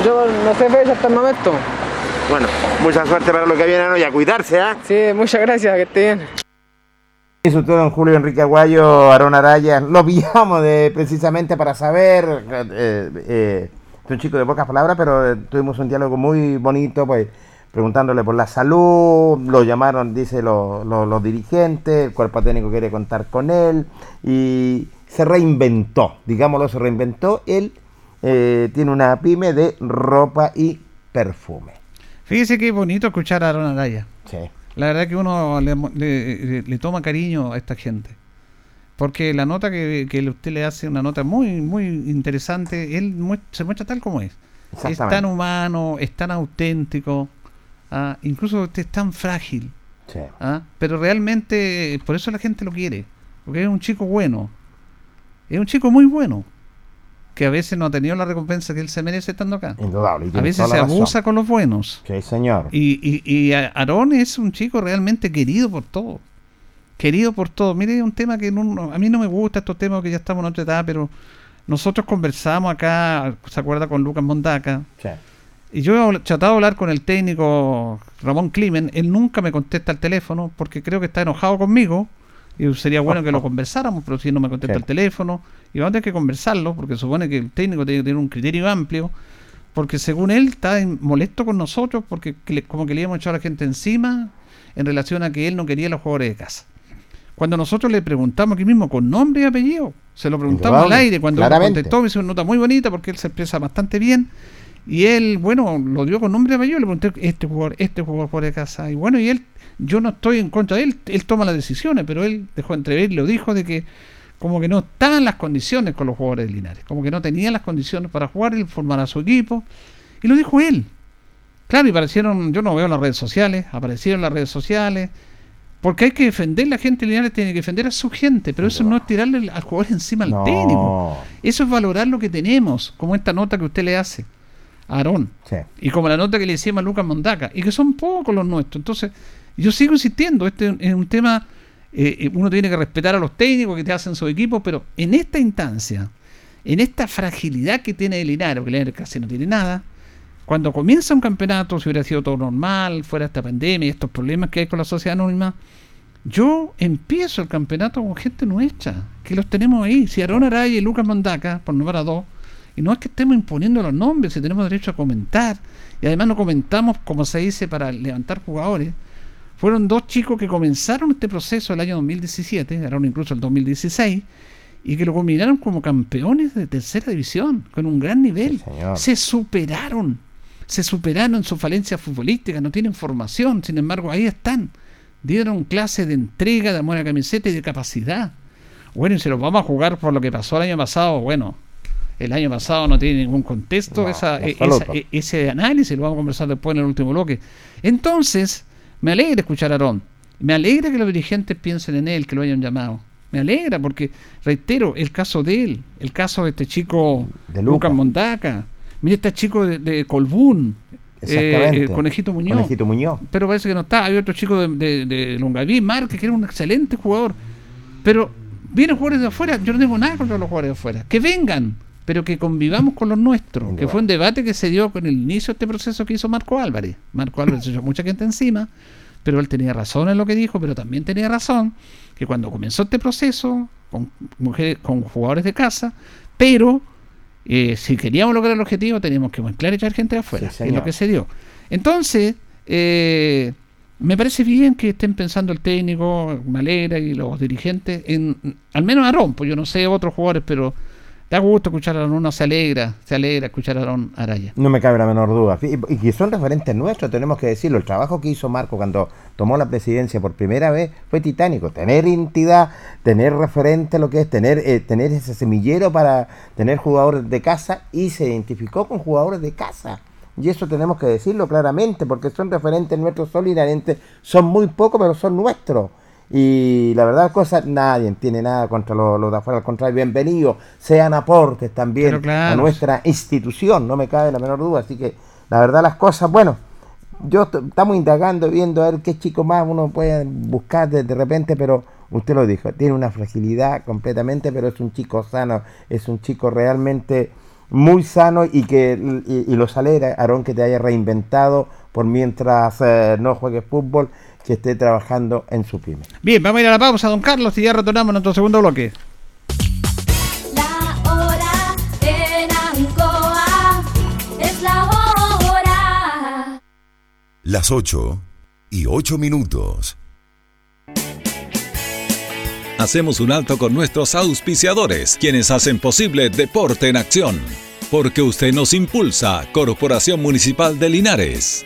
yo no sé fecha hasta el momento. Bueno, mucha suerte para lo que viene, Aaron, y a cuidarse, ¿ah? Sí, muchas gracias, que esté bien. Don Julio Enrique Aguayo, Aarón Araya. Lo pillamos de, precisamente para saber. Eh, eh, es un chico de pocas palabras, pero eh, tuvimos un diálogo muy bonito, pues preguntándole por la salud. Lo llamaron, dice lo- lo- los dirigentes. El cuerpo técnico quiere contar con él. Y se reinventó, digámoslo, se reinventó. Él eh, tiene una pyme de ropa y perfume. Fíjese qué bonito escuchar a Aaron Araya. Sí. La verdad que uno le, le- le toma cariño a esta gente. Porque la nota que, que usted le hace, una nota muy, muy interesante, él se muestra tal como es. Es tan humano, es tan auténtico, ah, incluso usted es tan frágil. Sí. ah, Pero realmente, por eso la gente lo quiere. Porque es un chico bueno. Es un chico muy bueno. Que a veces no ha tenido la recompensa que él se merece estando acá. Indudable. A veces se abusa con los buenos. Sí, señor. Y, y, y Aarón es un chico realmente querido por todos. Querido por todos. Mire, un tema que no- a mí no me gusta estos temas que ya estamos en otra edad, pero nosotros conversamos acá, ¿se acuerda? Con Lucas Mondaca. Sí. Y yo he tratado de hablar con el técnico Ramón Climen. Él nunca me contesta el teléfono porque creo que está enojado conmigo. Y sería bueno que lo [LAUGHS] conversáramos, pero si no me contesta Sí. el teléfono. Y vamos a tener que conversarlo porque supone que el técnico tiene que tener un criterio amplio. Porque según él está en- molesto con nosotros porque le- como que le hemos echado a la gente encima en relación a que él no quería a los jugadores de casa. Cuando nosotros le preguntamos aquí mismo con nombre y apellido, se lo preguntamos al aire, cuando contestó, me hizo una nota muy bonita porque él se expresa bastante bien. Y él, bueno, lo dio con nombre y apellido, le pregunté, este jugador, este jugador fuera de casa. Y bueno, y él, yo no estoy en contra de él, él toma las decisiones, pero él dejó entrever, lo dijo de que como que no estaban las condiciones con los jugadores de Linares, como que no tenía las condiciones para jugar, él formar a su equipo. Y lo dijo él. Claro, y aparecieron, yo no veo las redes sociales, aparecieron las redes sociales, Porque hay que defender, la gente lineal tiene que defender a su gente, pero eso no es tirarle al jugador encima al técnico. Eso es valorar lo que tenemos, como esta nota que usted le hace Aarón. Y como la nota que le hicimos a Lucas Mondaca, y que son pocos los nuestros. Entonces, yo sigo insistiendo, este es un tema, eh, eh, uno tiene que respetar a los técnicos que te hacen su equipo, pero en esta instancia, en esta fragilidad que tiene el Linares, porque el Linares casi no tiene nada, cuando comienza un campeonato, si hubiera sido todo normal, fuera esta pandemia y estos problemas que hay con la sociedad anónima, yo empiezo el campeonato con gente nuestra, que los tenemos ahí. Si Aaron Araya y Lucas Mondaca, por a dos, y no es que estemos imponiendo los nombres, si tenemos derecho a comentar, y además no comentamos, como se dice, para levantar jugadores. Fueron dos chicos que comenzaron este proceso el año 2017, Aaron incluso el 2016, y que lo combinaron como campeones de tercera división, con un gran nivel. se superaron se superaron en su falencia futbolística, no tienen formación, sin embargo ahí están. Dieron clase de entrega, de amor a camiseta y de capacidad. Bueno, y si los vamos a jugar por lo que pasó el año pasado, bueno, el año pasado no tiene ningún contexto esa, e, e, ese análisis, lo vamos a conversar después en el último bloque. Entonces, me alegra escuchar a Aarón, me alegra que los dirigentes piensen en él, que lo hayan llamado. Me alegra porque, reitero, el caso de él, el caso de este chico de Lucas Montaca, Mira, este chico de, de Colbún, eh, Conejito Muñoz. Conejito Muñoz. Pero parece que no está. Hay otro chico de, de, Longaví, Márquez, que era un excelente jugador. Pero vienen jugadores de afuera. Yo no tengo nada contra los jugadores de afuera. Que vengan, pero que convivamos con los nuestros. Que fue un debate que se dio con el inicio de este proceso que hizo Marco Álvarez. Marco Álvarez se echó mucha gente encima, pero él tenía razón en lo que dijo, pero también tenía razón que cuando comenzó este proceso, con, mujeres, con jugadores de casa, pero eh, si queríamos lograr el objetivo, teníamos que mezclar y echar gente de afuera, es lo que se dio. Entonces, eh, me parece bien que estén pensando el técnico, Malera y los dirigentes, en al menos Aarón, pues yo no sé otros jugadores, pero Da gusto escuchar a uno se alegra, se alegra escuchar a Aaron Araya. No me cabe la menor duda. Y, que son referentes nuestros, tenemos que decirlo. El trabajo que hizo Marco cuando tomó la presidencia por primera vez fue titánico. Tener entidad, tener referente lo que es, tener, eh, tener ese semillero para tener jugadores de casa y se identificó con jugadores de casa. Y eso tenemos que decirlo claramente, porque son referentes nuestros, son son muy pocos, pero son nuestros. Y la verdad, cosa, nadie tiene nada contra los de afuera, al contrario, bienvenidos, sean aportes también a nuestra institución, no me cabe la menor duda. Así que la verdad, las cosas, bueno, yo estamos indagando, viendo a ver qué chico más uno puede buscar de, repente, pero usted lo dijo, tiene una fragilidad completamente, pero es un chico sano, es un chico realmente muy sano y que y, los alegra, Aarón, que te haya reinventado por mientras eh, no juegue fútbol que esté trabajando en su pyme. Bien, vamos a ir a la pausa, don Carlos, y ya retornamos a nuestro segundo bloque. La hora en Ancoa es la hora. Las 8 y 8 minutos. Hacemos un alto con nuestros auspiciadores, quienes hacen posible Deporte en Acción. Porque usted nos impulsa, Corporación Municipal de Linares.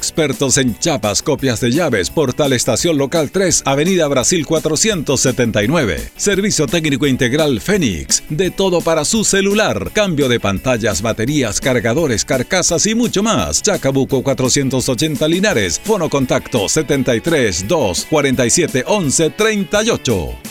expertos en chapas, copias de llaves, Portal Estación Local 3, Avenida Brasil 479. Servicio técnico integral Fénix, de todo para su celular, cambio de pantallas, baterías, cargadores, carcasas y mucho más. Chacabuco 480 Linares, fono contacto 73 2 47 11 38.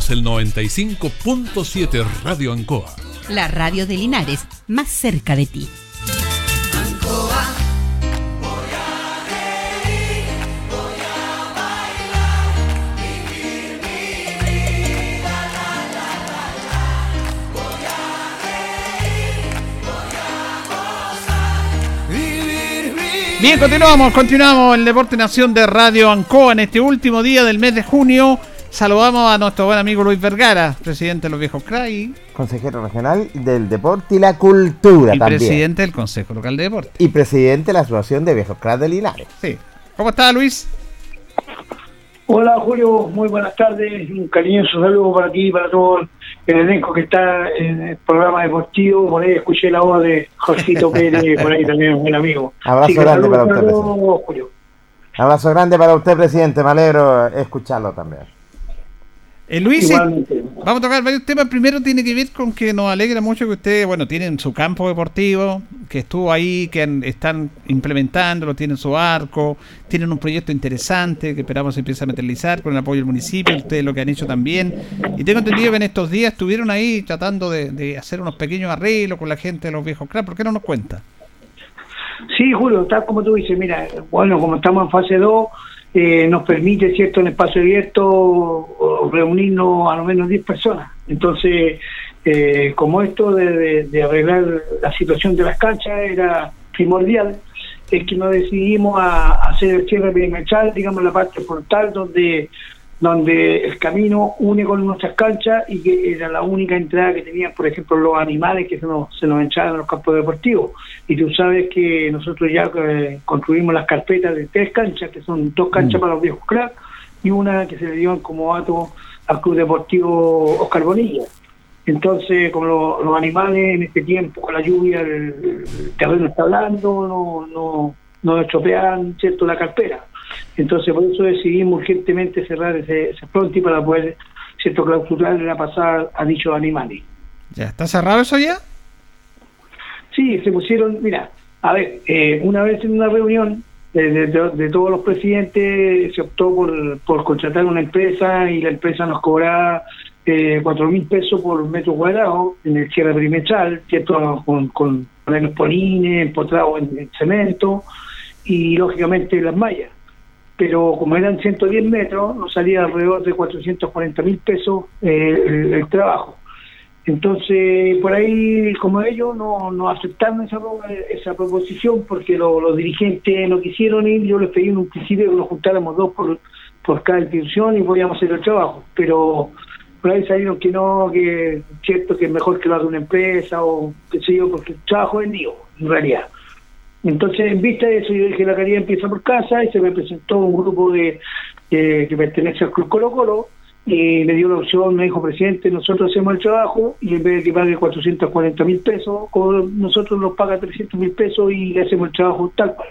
Somos el 95.7 Radio Ancoa. La radio de Linares, más cerca de ti. Ancoa, Bien, continuamos, continuamos el Deporte Nación de Radio Ancoa en este último día del mes de junio. Saludamos a nuestro buen amigo Luis Vergara, presidente de los Viejos CRAI Consejero regional del deporte y la cultura y también. presidente del Consejo Local de Deporte. Y presidente de la Asociación de Viejos Cras de Linares. Sí. ¿Cómo está Luis? Hola Julio, muy buenas tardes, un cariñoso saludo para ti y para todo el elenco que está en el programa deportivo, por ahí escuché la voz de Jorgito [LAUGHS] Pérez, por ahí también un buen amigo. Abrazo grande saludos para usted, todos, Julio. Abrazo grande para usted, presidente. Me alegro escucharlo también. Eh, Luis, Igualmente. vamos a tocar varios temas. Primero tiene que ver con que nos alegra mucho que ustedes, bueno, tienen su campo deportivo, que estuvo ahí, que han- están implementándolo, tienen su arco, tienen un proyecto interesante que esperamos se empiece a materializar con el apoyo del municipio, ustedes lo que han hecho también. Y tengo entendido que en estos días estuvieron ahí tratando de, de hacer unos pequeños arreglos con la gente de los viejos clubs. ¿Por qué no nos cuenta? Sí, Julio, tal como tú dices, mira, bueno, como estamos en fase 2, eh, nos permite, ¿cierto?, en espacio abierto reunirnos a lo menos 10 personas. Entonces, eh, como esto de arreglar la situación de las canchas era primordial, es que nos decidimos a, a hacer el cierre perimetral, digamos, la parte frontal donde donde el camino une con nuestras canchas y que era la única entrada que tenían, por ejemplo, los animales que se nos, se nos entraban en los campos deportivos. Y tú sabes que nosotros ya eh, construimos las carpetas de tres canchas, que son dos canchas para los viejos cracks y una que se le dio en comodato al Club Deportivo Oscar Bonilla. Entonces, como lo- los animales en este tiempo, con la lluvia, el, el terreno está hablando, no, no, no estropean ¿cierto? la carpera. Entonces, por eso decidimos urgentemente cerrar ese, ese fronti para poder cierto clausurar la pasada a dichos animales. ¿Ya está cerrado eso ya? Sí, se pusieron, mira, a ver, eh, una vez en una reunión de, de- todos los presidentes se optó por, por contratar una empresa y la empresa nos cobraba eh, cuatro mil pesos por metro cuadrado en el cierre perimetral, ¿cierto? Con, con los polines, empotrados en, en cemento y lógicamente las mallas. Pero como eran 110 metros, nos salía alrededor de 440 mil pesos eh, el, trabajo. Entonces, por ahí, como ellos no, no aceptaron esa, esa proposición porque lo- los dirigentes no quisieron ir, yo les pedí en un principio que nos juntáramos dos por, por cada institución y podíamos hacer el trabajo. Pero por ahí salieron que no, que cierto que es mejor que lo haga una empresa o qué sé yo, porque el trabajo es mío, en realidad. Entonces, en vista de eso, yo dije, la caridad empieza por casa y se me presentó un grupo de, que pertenece al Club Colo Colo y me dio la opción, me dijo, presidente, nosotros hacemos el trabajo y en vez de que pague 440 mil pesos, nosotros nos paga 300 mil pesos y le hacemos el trabajo tal cual.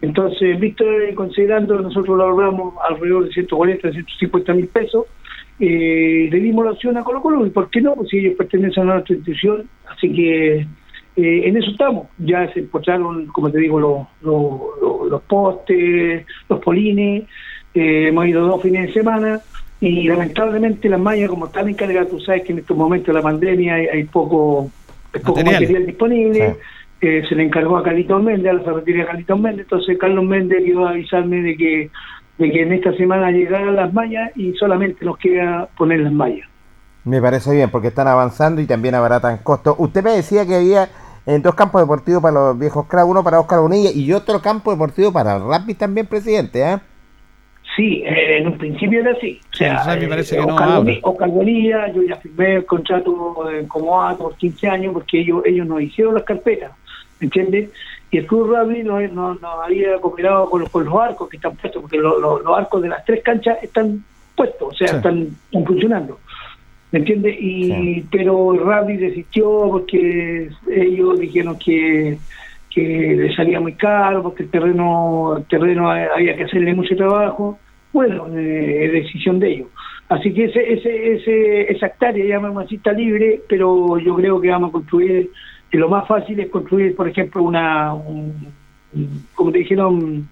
Entonces, visto considerando, nosotros lo ahorramos alrededor de 140, 150 mil pesos, eh, le dimos la opción a Colo Colo y ¿por qué no? Pues si ellos pertenecen a nuestra institución, así que eh, en eso estamos. Ya se encontraron, como te digo, los, los, los- postes, los polines, eh, hemos ido dos fines de semana y lamentablemente las mallas, como están encargadas, tú sabes que en estos momentos de la pandemia hay, hay poco, hay poco Material. material, disponible. Eh, se le encargó a Carlitos Méndez, a la ferretería Carlitos Méndez, entonces Carlos Méndez quedó a avisarme de que, de que en esta semana llegaran las mallas y solamente nos queda poner las mallas. Me parece bien, porque están avanzando y también abaratan costos. Usted me decía que había en dos campos deportivos para los viejos cracks, uno para Oscar Bonilla y otro campo deportivo para el rugby también, presidente, ¿eh? Sí, eh, en un principio era así. O sea, Sí, rugby eh, parece que no Oscar. Boni- Oscar Bonilla, yo ya firmé el contrato eh, como A por 15 años porque ellos ellos nos hicieron las carpetas, ¿me entiendes? Y el Club Rugby no, no, no había cooperado con, los- con los arcos que están puestos, porque lo- lo- los arcos de las tres canchas están puestos, o sea, Sí. están, están funcionando. ¿Me entiendes? Y, Pero el Rugby desistió porque ellos dijeron que que le salía muy caro porque el terreno el terreno había que hacerle mucho trabajo. Bueno eh, es decisión de ellos. Así que ese ese ese esa hectárea llamamos así está libre pero yo creo que vamos a construir que lo más fácil es construir por ejemplo una un- como te dijeron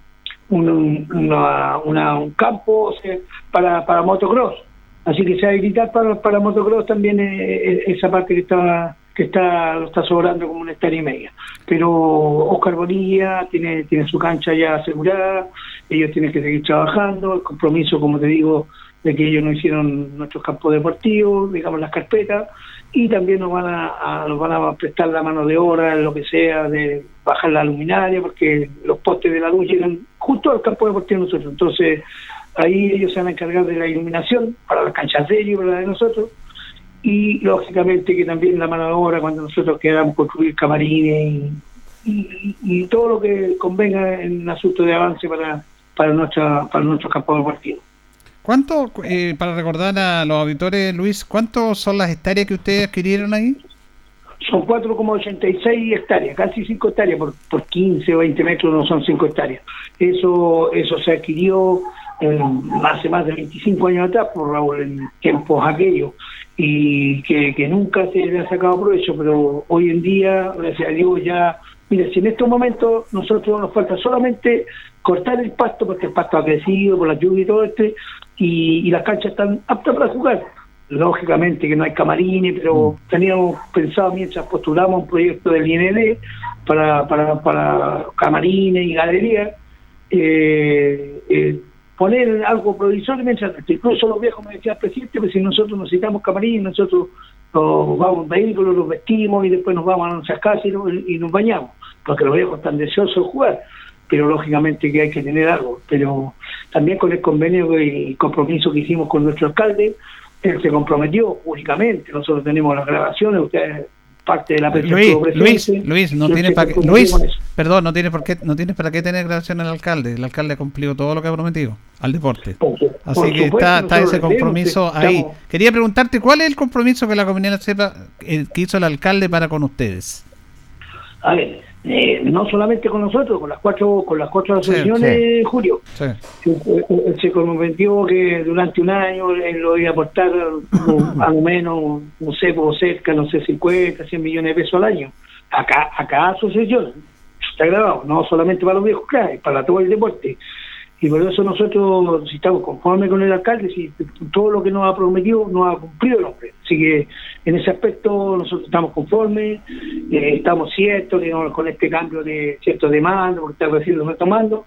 un- una- una- un campo o sea, para para motocross así que se va a para para motocross también eh, eh, esa parte que está que está lo está sobrando como una hectárea y media. Pero Oscar Bonilla tiene tiene su cancha ya asegurada ellos tienen que seguir trabajando el compromiso como te digo de que ellos no hicieron nuestros campos deportivos digamos las carpetas y también nos van a, nos van a prestar la mano de obra lo que sea de bajar la luminaria porque los postes de la luz llegan justo al campo deportivo de nosotros. Entonces ahí ellos se van a encargar de la iluminación para las canchas de ellos para la de nosotros y lógicamente que también la mano de obra cuando nosotros queramos construir camarines y, y- y todo lo que convenga en asunto de avance para para nuestra para nuestros campos deportivos. ¿Cuánto, eh, para recordar a los auditores, Luis, cuántos son las hectáreas que ustedes adquirieron ahí? Son 4,86 hectáreas, casi 5 hectáreas por, por 15 o 20 metros, no son 5 hectáreas. Eso eso se adquirió eh, hace más de 25 años atrás por Raúl, en tiempos aquellos, y que, que nunca se le ha sacado provecho, pero hoy en día, gracias a Dios, ya, mira, si en estos momentos nosotros nos falta solamente cortar el pasto, porque el pasto ha crecido por la lluvia y todo este, y, y las canchas están aptas para jugar. Lógicamente que no hay camarines, pero teníamos pensado mientras postulamos un proyecto del IND para, para, para camarines y galerías, eh, eh, poner algo provisorio mientras incluso los viejos me decían presidente pues si nosotros necesitamos camarines nosotros nos vamos en vehículos los vestimos y después nos vamos a nuestras casas y, nos- y nos bañamos porque los viejos están deseosos de jugar. Pero lógicamente que hay que tener algo. Pero también con el convenio y compromiso que hicimos con nuestro alcalde él se comprometió públicamente nosotros tenemos las grabaciones ustedes parte de la Luis, Luis. Luis, no tiene para qué, comprometió Luis, perdón, no tiene por qué, no tienes para qué tener grabación el alcalde. El alcalde ha cumplido todo lo que ha prometido al deporte. Por Así por que está, está ese compromiso que ahí. Quería preguntarte cuál es el compromiso que la comunidad sepa eh, que hizo el alcalde para con ustedes. A ver, eh, no solamente con nosotros, con las cuatro, con las cuatro Sí, asociaciones, Julio. Sí. Él- él Se comprometió que durante un año él lo iba a aportar a lo [LAUGHS] menos, no sé, por cerca, no sé, 50, 100 millones de pesos al año. A, ca- a cada asociación. Está grabado, no solamente para los viejos cracks, para todo el deporte. Y por eso nosotros, estamos conformes con el alcalde, si todo lo que nos ha prometido, nos ha cumplido el hombre. Así que en ese aspecto nosotros estamos conformes, eh, estamos ciertos que no- con este cambio de cierto demanda, porque está lo está tomando,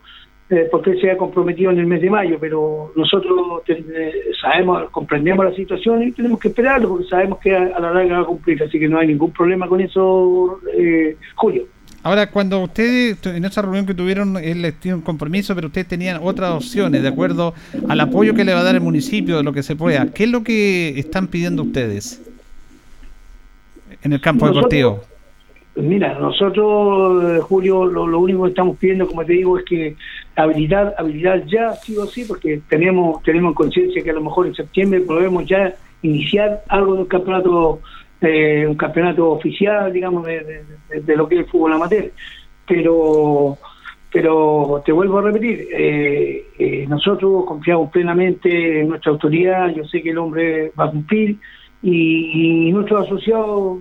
eh, porque él se ha comprometido en el mes de mayo, pero nosotros eh, sabemos, comprendemos la situación y tenemos que esperarlo porque sabemos que a, a la larga va a cumplir, así que no hay ningún problema con eso, eh, Julio. Ahora, cuando ustedes, en esa reunión que tuvieron, él tiene un compromiso, pero ustedes tenían otras opciones de acuerdo al apoyo que le va a dar el municipio, de lo que se pueda. ¿Qué es lo que están pidiendo ustedes en el campo Nosotros- deportivo? Mira, nosotros, eh, Julio, lo, lo único que estamos pidiendo, como te digo, es que habilitar, habilitar ya, sí o sí, porque tenemos tenemos conciencia que a lo mejor en septiembre podemos ya iniciar algo de un campeonato, eh, un campeonato oficial, digamos, de, lo que es el fútbol amateur. Pero pero te vuelvo a repetir, eh, eh, nosotros confiamos plenamente en nuestra autoridad, yo sé que el hombre va a cumplir y, y nuestros asociados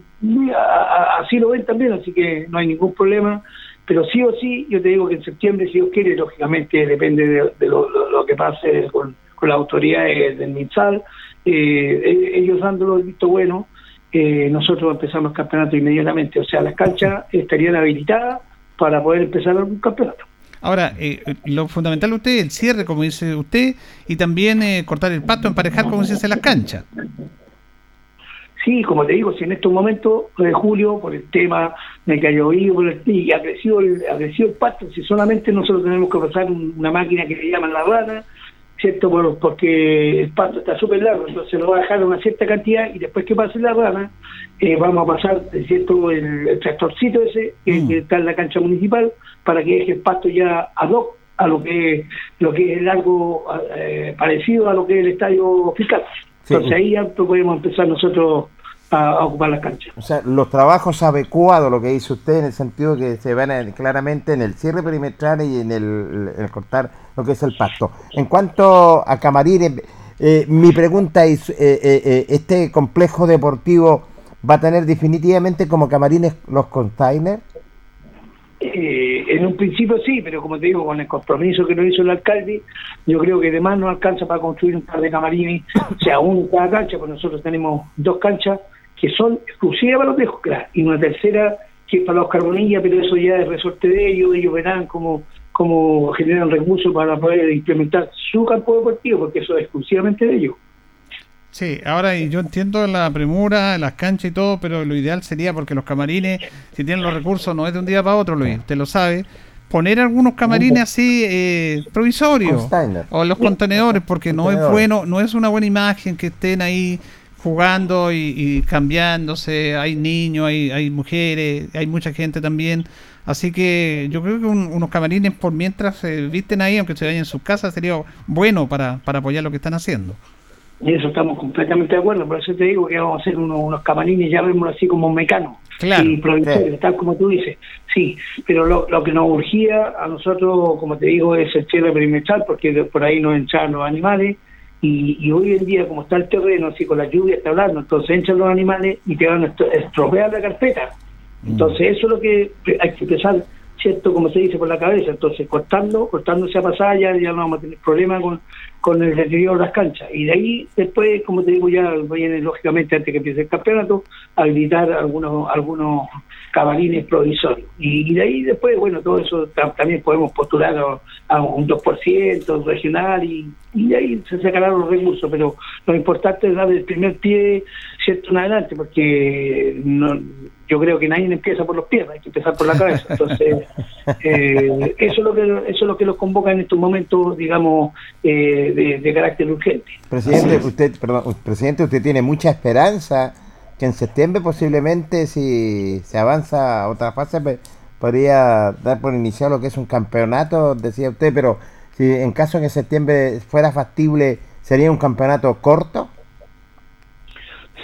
así lo ven también, así que no hay ningún problema. Pero sí o sí, yo te digo que en septiembre, si Dios quiere, lógicamente depende de, lo, lo- lo que pase con, con las autoridades del MINSAL, eh, ellos dándolo el visto bueno, eh, nosotros empezamos el campeonato inmediatamente. O sea, las canchas estarían habilitadas para poder empezar algún campeonato. Ahora, eh, lo fundamental usted es el cierre, como dice usted, y también eh, cortar el pasto, emparejar, como se dice las canchas. Sí, como te digo, si en estos momentos de julio, por el tema de que ha llovido y ha crecido el, ha crecido el pasto, si solamente nosotros tenemos que pasar un- una máquina que le llaman la rana, ¿cierto? Por- porque el pasto está súper largo, entonces lo va a dejar una cierta cantidad y después que pase la rana, eh, vamos a pasar, ¿cierto? El, el tractorcito ese que, que está en la cancha municipal para que deje el pasto ya ad hoc a lo que lo que es algo eh, parecido a lo que es el estadio fiscal. Sí. Entonces ahí ya podemos empezar nosotros a, a ocupar las canchas. O sea, los trabajos adecuados, lo que dice usted, en el sentido que se van a- claramente en el cierre perimetral y en el, cortar lo que es el pasto. En cuanto a camarines, eh, mi pregunta es, eh, eh, eh, ¿este complejo deportivo va a tener definitivamente como camarines los containers? Eh, en un principio sí, pero como te digo, con el compromiso que nos hizo el alcalde, yo creo que además no alcanza para construir un par de camarines, [LAUGHS] o sea, uno en cada cancha, pues nosotros tenemos dos canchas que son exclusivas para los viejos cracks, y una tercera que es para los carbonillas, pero eso ya es resorte de ellos, ellos verán cómo, cómo generan recursos para poder implementar su campo deportivo, porque eso es exclusivamente de ellos. Sí, ahora y yo entiendo la premura, las canchas y todo, pero lo ideal sería, porque los camarines, si tienen los recursos, no es de un día para otro, Luis, usted lo sabe, poner algunos camarines así eh, provisorios Container. o los contenedores, porque no es bueno, no es una buena imagen que estén ahí jugando y, y cambiándose, hay niños, hay, hay mujeres, hay mucha gente también, así que yo creo que un- unos camarines por mientras se visten ahí, aunque se vayan en sus casas, sería bueno para, para apoyar lo que están haciendo. Y eso estamos completamente de acuerdo, por eso te digo que vamos a hacer unos, unos camarines, llamémoslo así como mecanos. Claro. y provisorios, tal como tú dices. Sí, pero lo, lo que nos urgía a nosotros, como te digo, es el cierre perimetral, porque de- por ahí nos entran los animales. Y, y hoy en día, como está el terreno, así con la lluvia está hablando, entonces entran los animales y te van a estro- estropear la carpeta. Entonces, eso es lo que hay que empezar, ¿cierto? Como se dice, por la cabeza. Entonces, cortando, cortando esa pasada, ya, ya no vamos a tener problema con, con el deterioro de las canchas. Y de ahí, después, como te digo, ya viene lógicamente, antes que empiece el campeonato, habilitar algunos algunos cabalines provisorios. Y, y de ahí, después, bueno, todo eso ta- también podemos postular a, un 2% regional y, y de ahí se sacarán los recursos. Pero lo importante es dar el primer pie, ¿cierto?, en adelante, porque no, yo creo que nadie empieza por los pies, hay que empezar por la cabeza. Entonces, [LAUGHS] eh, eso, es lo que, eso es lo que los convoca en estos momentos, digamos, eh, de, de carácter urgente. Presidente, usted, perdón, presidente, usted tiene mucha esperanza que en septiembre posiblemente si se avanza a otra fase podría dar por iniciado lo que es un campeonato, decía usted, pero si en caso que en septiembre fuera factible, ¿sería un campeonato corto?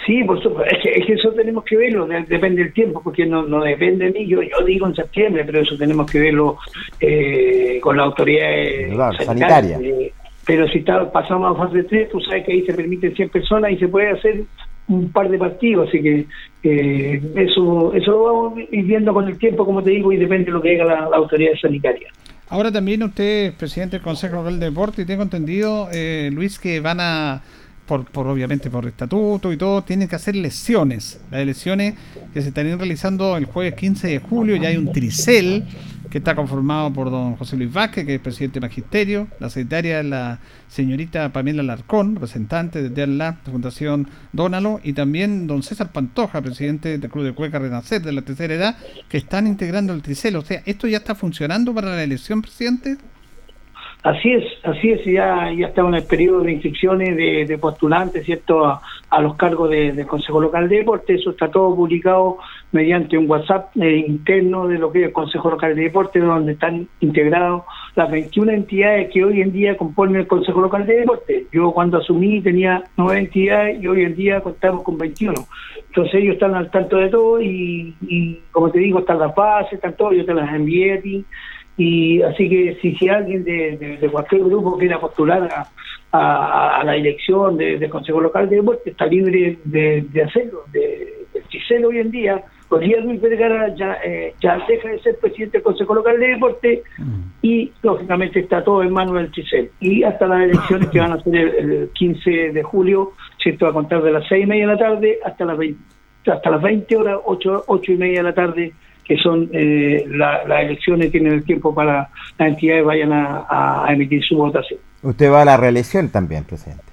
Sí, por supuesto, es que, es que eso tenemos que verlo, de- depende del tiempo, porque no, no depende de mí, yo, yo digo en septiembre, pero eso tenemos que verlo eh, con la autoridad Claro, sanitaria. Eh, pero si está, pasamos a fase 3, tú sabes que ahí se permiten 100 personas y se puede hacer un par de partidos, así que eh, eso eso lo vamos ir viendo con el tiempo, como te digo, y depende de lo que diga la, autoridad sanitaria. Ahora también usted es presidente del Consejo Local de Deporte y tengo entendido, eh, Luis, que van a, por, por obviamente por estatuto y todo, tienen que hacer lesiones. Las lesiones que se estarían realizando el jueves 15 de julio, ya hay un tricel que está conformado por don José Luis Vázquez, que es presidente de Magisterio, la secretaria la señorita Pamela Larcón, representante de la Fundación Dónalo, y también don César Pantoja, presidente del Club de Cueca Renacer de la tercera edad, que están integrando el Tricel. O sea, ¿esto ya está funcionando para la elección, presidente? Así es, así es, ya, ya está en el periodo de inscripciones de, de postulantes, ¿cierto?, a, los cargos de- del Consejo Local de Deporte, eso está todo publicado mediante un WhatsApp eh, interno de lo que es el Consejo Local de Deporte, donde están integrados las 21 entidades que hoy en día componen el Consejo Local de Deporte. Yo cuando asumí tenía nueve entidades y hoy en día contamos con 21. Entonces ellos están al tanto de todo y, como te digo, están las bases, están todo, yo te las envié. Y así que si, si alguien de, de- de cualquier grupo quiera postular a, a- a la elección de- del Consejo Local de Deporte, está libre de, de hacerlo. De, el Chisel hoy en día, hoy día Luis Vergara ya, eh, ya deja de ser presidente del Consejo Local de Deporte y lógicamente está todo en manos del Chisel. Y hasta las elecciones que van a ser el, el 15 de julio, ¿cierto? A contar de las seis y media de la tarde hasta las 20, hasta las 20 horas, 8, ocho y media de la tarde, que son eh, la- las elecciones, tienen el tiempo para las entidades vayan a, a emitir su votación. Usted va a la reelección también, presidente.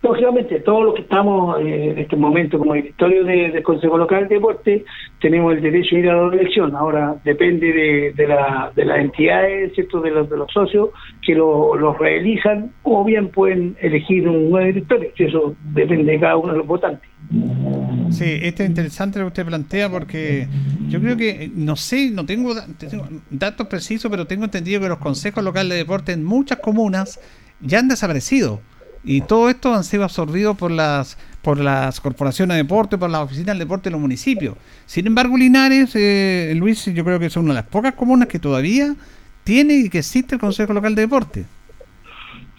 Lógicamente, todos los que estamos eh, en este momento como directorio de- del Consejo Local de Deporte tenemos el derecho a ir a la elección. Ahora depende de, de, la, de las entidades, ¿cierto? De, los, de los socios que lo, los reelijan o bien pueden elegir un nuevo directorio. Eso depende de cada uno de los votantes. Sí, este es interesante lo que usted plantea porque yo creo que, eh, no sé, no tengo, da- tengo datos precisos, pero tengo entendido que los consejos locales de deporte en muchas comunas ya han desaparecido. Y todo esto han sido absorbidos por las por las corporaciones de deporte, por las oficinas del deporte de los municipios. Sin embargo, Linares, eh, Luis, yo creo que es una de las pocas comunas que todavía tiene y que existe el Consejo Local de Deporte.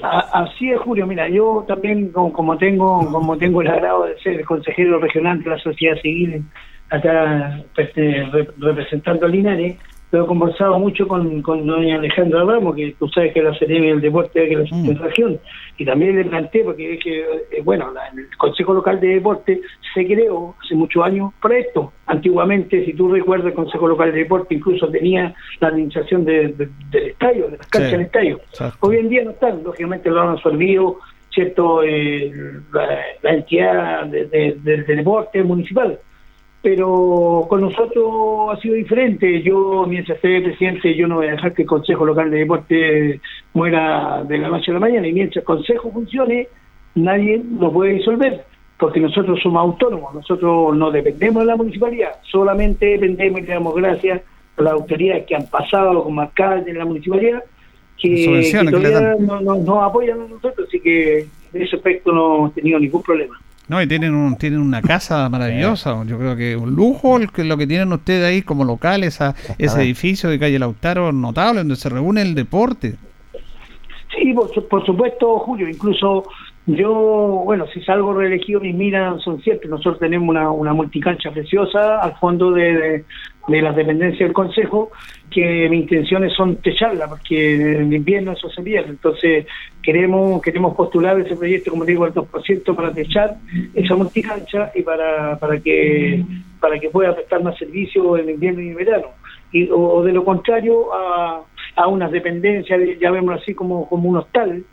Así es, Julio. Mira, yo también, como, como tengo como tengo el agrado de ser consejero regional de la sociedad civil, acá pues, eh, rep- representando a Linares, lo he conversado mucho con, con doña Alejandra Ramos, que tú sabes que es la seremi del deporte de la Mm. región, y también le planteé, porque es que, eh, bueno, la- el Consejo Local de Deporte se creó hace muchos años para esto. Antiguamente, si tú recuerdas, el Consejo Local de Deporte incluso tenía la administración de- de- del estadio, de las canchas Sí. del estadio. Hoy en día no están, lógicamente lo han absorbido cierto eh, la, la entidad de, de- de- de deporte municipal. Pero con nosotros ha sido diferente. Yo, mientras esté presidente, yo no voy a dejar que el Consejo Local de Deporte muera de la noche a la mañana. Y mientras el Consejo funcione, nadie lo puede disolver, porque nosotros somos autónomos, nosotros no dependemos de la municipalidad, solamente dependemos y le damos gracias a las autoridades que han pasado como alcaldes en la municipalidad, que, todavía dan. no- no- nos apoyan a nosotros, así que en ese aspecto no hemos tenido ningún problema. No, y tienen, un, tienen una casa [LAUGHS] maravillosa. Yo creo que un lujo el que, lo que tienen ustedes ahí como local, esa, ese edificio de calle Lautaro notable, donde se reúne el deporte. Sí, por, su- por supuesto, Julio. Incluso yo, bueno, si salgo reelegido, mis miras son ciertas. Nosotros tenemos una, una multicancha preciosa al fondo de, de, de las dependencias del Consejo, que mis intenciones son techarla, porque en invierno eso se pierde. Entonces, queremos queremos postular ese proyecto, como digo, al 2% para techar esa multicancha y para, para que para que pueda prestar más servicio en invierno y en verano. Y, o, de lo contrario, a, a unas dependencias, llamémoslo así, como, como un hostal,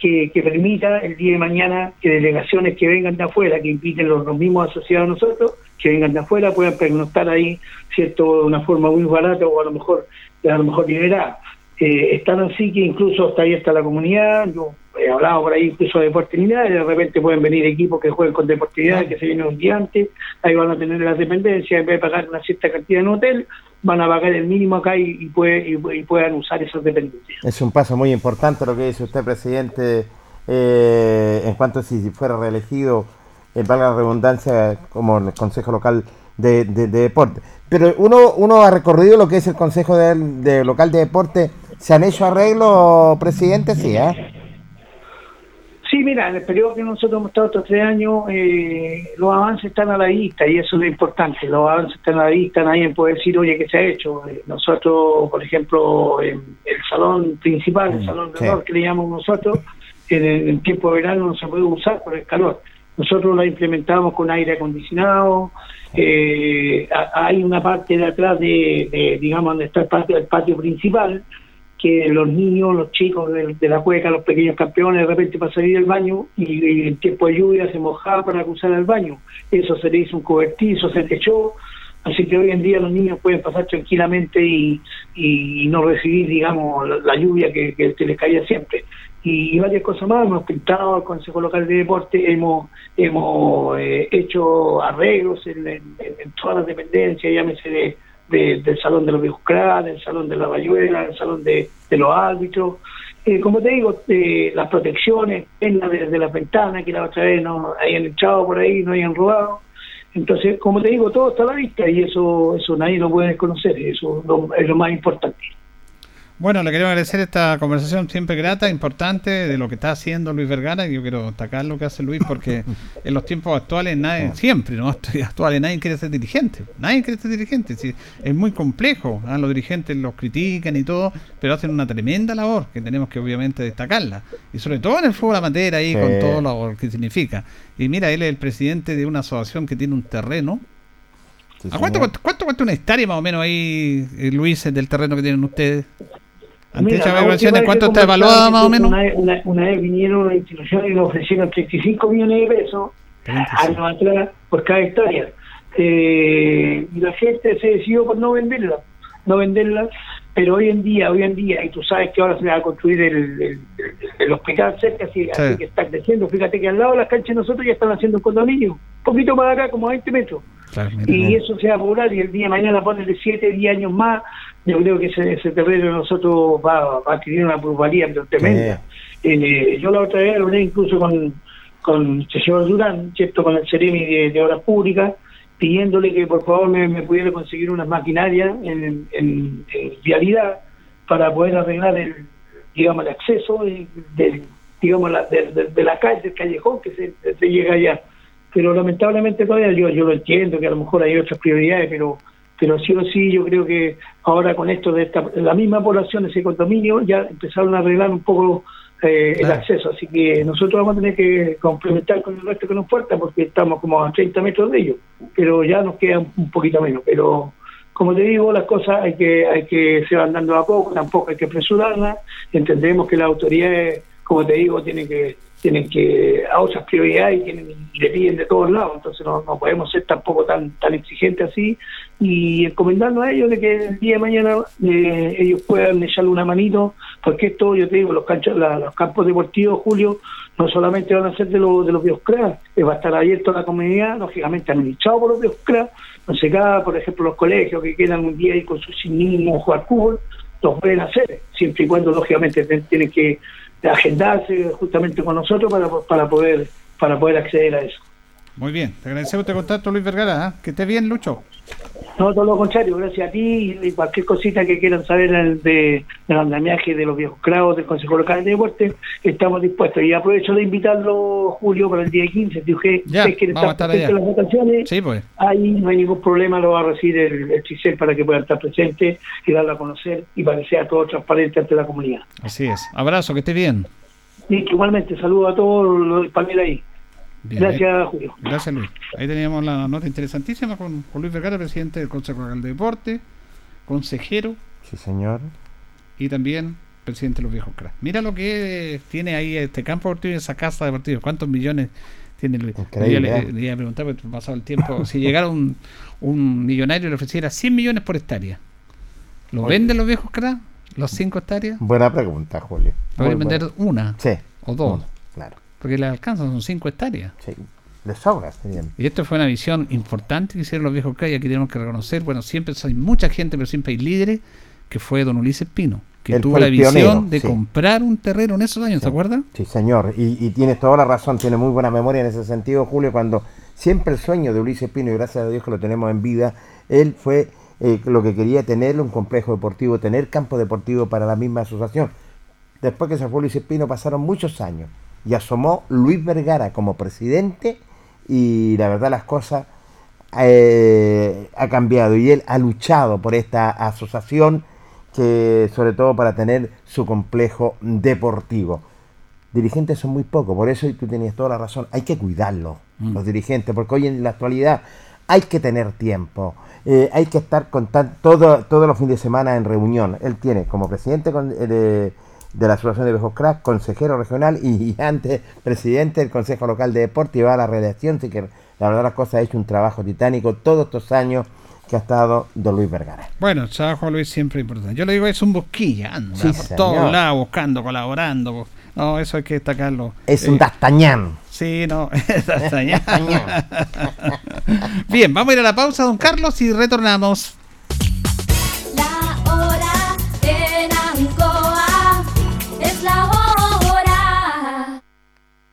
que, que permita el día de mañana que delegaciones que vengan de afuera, que inviten los, los mismos asociados a nosotros, que vengan de afuera, puedan pernoctar ahí, ¿cierto?, de una forma muy barata o a lo mejor, a lo mejor liberada. Eh, están así que incluso hasta ahí está la comunidad, yo he hablado por ahí incluso de deportividad, de repente pueden venir equipos que jueguen con deportividad, que se vienen un día antes, ahí van a tener las dependencias, en vez de pagar una cierta cantidad en un hotel, van a pagar el mínimo acá y, puede- y- puedan usar esas dependencias. Es un paso muy importante lo que dice usted, presidente, eh, en cuanto si fuera reelegido, eh, valga la redundancia, como el Consejo Local de, de- de Deporte. Pero uno, uno ha recorrido lo que es el Consejo de, de Local de Deporte. ¿Se han hecho arreglos, presidente? Sí, ¿eh? Sí, mira, en el periodo que nosotros hemos estado estos tres años, eh, los avances están a la vista y eso es lo importante. Los avances están a la vista, nadie puede decir, oye, ¿qué se ha hecho? Eh, nosotros, por ejemplo, en el salón principal, el salón de sí. honor que le llamamos nosotros, en, el- en tiempo de verano no se puede usar por el calor. nosotros la implementamos con aire acondicionado, eh, hay una parte de atrás de, de, digamos, donde está el patio, el patio principal, que los niños, los chicos de, la cueca, los pequeños campeones, de repente para salir del baño y, y en tiempo de lluvia se mojaban para cruzar al baño. Eso se le hizo un cobertizo, se techó, así que hoy en día los niños pueden pasar tranquilamente y, y no recibir, digamos, la, lluvia que, que, les caía siempre. Y, y varias cosas más, hemos pintado al Consejo Local de Deporte, hemos, hemos eh, hecho arreglos en- en todas las dependencias, llámese de, de- del Salón de los Viejos del Salón de la Bayuela, del Salón de, los Árbitros. Eh, como te digo, eh, las protecciones en la de, de las ventanas, que la otra vez no hayan echado por ahí, no hayan robado. Entonces, como te digo, todo está a la vista y eso eso nadie lo puede desconocer, eso lo- es lo más importante. Bueno, le queremos agradecer esta conversación siempre grata, importante, de lo que está haciendo Luis Vergara. y Yo quiero destacar lo que hace Luis porque [LAUGHS] en los tiempos actuales, nadie, siempre, ¿no? Actuales, nadie quiere ser dirigente. Nadie quiere ser dirigente. sí, es muy complejo. ¿ah? Los dirigentes los critican y todo, pero hacen una tremenda labor que tenemos que obviamente destacarla. Y sobre todo en el fútbol amateur ahí, Sí. con todo lo que significa. Y mira, él es el presidente de una asociación que tiene un terreno. Sí, ¿A cuánto, cuánto, cuánto cuesta una hectárea más o menos ahí, eh, Luis, del terreno que tienen ustedes? Ante Mira, esa evaluación, ¿de cuánto está evaluada más o menos? Una, una, una vez vinieron una institución y nos ofrecieron 35 millones de pesos años atrás por cada hectárea. Eh, y la gente se decidió por no venderla, no venderla, pero hoy en día, hoy en día, y tú sabes que ahora se va a construir el, el, el hospital cerca, así, así que está creciendo. Fíjate que al lado de las canchas de nosotros ya están haciendo un condominio, un poquito más acá, como a 20 metros. Y eso se va a apurar y el día de mañana ponerle 7, 10 años más, yo creo que ese, ese terreno de nosotros va, va a adquirir una plusvalía tremenda. Eh, yo la otra vez hablé incluso con, con el señor Durán, ¿cierto? con el Ceremi de, de Obras Públicas, pidiéndole que por favor me, me pudiera conseguir unas maquinarias en, en- en vialidad para poder arreglar el digamos el acceso de, del- digamos la, de, de- de la calle, del callejón que se, se llega allá. Pero lamentablemente todavía yo, yo lo entiendo que a lo mejor hay otras prioridades, pero pero sí o sí yo creo que ahora con esto de esta, la misma población ese condominio ya empezaron a arreglar un poco eh, el acceso, así que nosotros vamos a tener que complementar con el resto que nos falta porque estamos como a 30 metros de ellos, pero ya nos queda un- un poquito menos, pero como te digo, las cosas hay que hay que se van dando a poco, tampoco hay que apresurarlas, entendemos que las autoridades, como te digo, tienen que tienen que a otras prioridades y, tienen, le piden de todos lados, entonces no, no podemos ser tampoco tan tan exigentes así y encomendarnos a ellos de que el día de mañana eh, ellos puedan echarle una manito, porque esto, yo te digo, los, canchos, la- campos deportivos, Julio, no solamente van a ser de, los de los bioscras, eh, va a estar abierto a la comunidad, lógicamente administrado por los bioscras, entonces cada, por ejemplo, los colegios que quedan un día ahí con sus niños jugar fútbol, los pueden hacer, siempre y cuando, lógicamente, te- tienen que agendarse justamente con nosotros para, para poder para poder acceder a eso. Muy bien, te agradecemos este contacto, Luis Vergara. ¿ah? Que estés bien, Lucho. No, todo lo contrario, gracias a ti y cualquier cosita que quieran saber del- de, del andamiaje de los viejos clavos del Consejo Local de Deporte, estamos dispuestos. Y aprovecho de invitarlo, Julio, para el día 15. Si usted, Ya, usted quiere vamos a estar allá. las votaciones, Sí, pues. ahí no hay ningún problema, lo va a recibir el, el CICEL para que pueda estar presente y darlo a conocer y para que sea todo transparente ante la comunidad. Así es. Abrazo, que estés bien. Y que igualmente saludo a todos los españoles ahí. Bien, Gracias, Julio. Gracias, Luis. Ahí teníamos la nota interesantísima con, con Luis Vergara, presidente del Consejo Local de Deporte, consejero Sí, señor. y también presidente de los viejos cracks. Mira lo que tiene ahí este campo deportivo y esa casa deportiva. ¿Cuántos millones tiene Luis? Yo le, ¿eh? le iba a preguntar, porque pasado el tiempo, si llegara un, un millonario y le ofreciera 100 millones por hectárea, ¿lo Oye. venden los viejos cracks? ¿Los 5 hectáreas? Buena pregunta, Julio. Podrían vender buena. una Sí. o dos. una. Porque le alcanzan, son 5 hectáreas. Sí. De sobras. Y esto fue una visión importante que hicieron los viejos y aquí tenemos que reconocer, bueno, siempre hay mucha gente, pero siempre hay líderes, que fue don Ulises Pino, que Él tuvo la visión pionero, de sí. comprar un terreno en esos años, ¿te acuerdas? Sí, señor. Y, y tienes toda la razón, tiene muy buena memoria en ese sentido, Julio, cuando siempre el sueño de Ulises Pino, y gracias a Dios que lo tenemos en vida, él fue eh, lo que quería tener, un complejo deportivo, tener campo deportivo para la misma asociación. Después que se fue Ulises Pino pasaron muchos años y asomó Luis Vergara como presidente y la verdad las cosas eh, ha cambiado y él ha luchado por esta asociación que sobre todo para tener su complejo deportivo. dirigentes son muy pocos, por eso y tú tenías toda la razón, hay que cuidarlos, Mm. los dirigentes, porque hoy en la actualidad hay que tener tiempo, eh, hay que estar con tan- todo, todos los fines de semana en reunión. Él tiene como presidente con- eh, de, la Asociación de Viejos Crack, consejero regional y, antes presidente del Consejo Local de Deporte y va a la redacción, así que la verdad las cosas ha hecho un trabajo titánico todos estos años que ha estado don Luis Vergara. Bueno, el trabajo de Luis siempre es importante. Yo le digo, es un busquilla, anda Sí, por señor. todos lados buscando, colaborando. No, eso hay que destacarlo. Es Eh, un D'Artagnan. Sí, no, [LAUGHS] es D'Artagnan. [LAUGHS] Bien, vamos a ir a la pausa, don Carlos, y retornamos.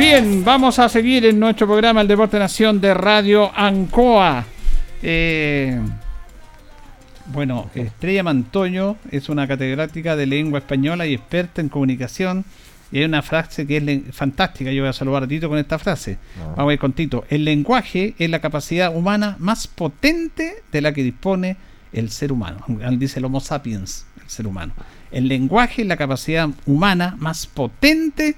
Bien, vamos a seguir en nuestro programa El Deporte Nación de Radio Ancoa. Eh, bueno, Estrella Mantoño es una catedrática de lengua española y experta en comunicación. Y hay una frase que es fantástica. Yo voy a saludar a Tito con esta frase. Vamos a ir con Tito. El lenguaje es la capacidad humana más potente de la que dispone el ser humano. Dice el Homo sapiens, el ser humano. El lenguaje es la capacidad humana más potente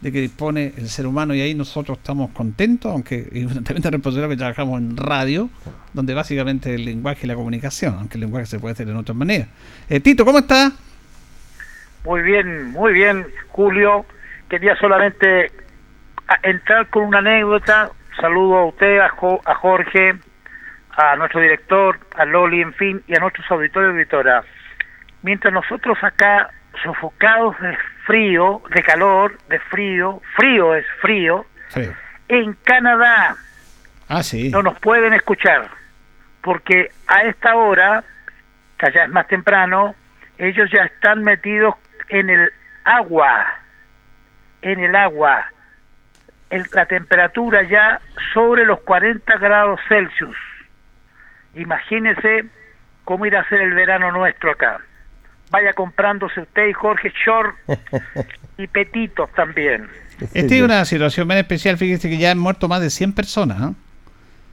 de que dispone el ser humano y ahí nosotros estamos contentos, aunque es una tremenda responsabilidad que trabajamos en radio, donde básicamente el lenguaje y la comunicación, aunque el lenguaje se puede hacer en otras maneras. Eh, Tito, ¿cómo estás? Muy bien, muy bien, Julio. Quería solamente entrar con una anécdota. Saludo a usted, a, Jo- a Jorge, a nuestro director, a Loli, en fin, y a nuestros auditores y auditoras. Mientras nosotros acá, sofocados de frío, de calor, de frío, frío es frío, en Canadá Ah, sí. no nos pueden escuchar, porque a esta hora, que allá es más temprano, ellos ya están metidos en el agua, en el agua, El- la temperatura ya sobre los 40 grados Celsius. Imagínese cómo irá a ser el verano nuestro acá. Vaya comprándose usted y Jorge short [LAUGHS] y petitos también. Esta es una situación bien especial, fíjese que ya han muerto más de 100 personas. ¿no?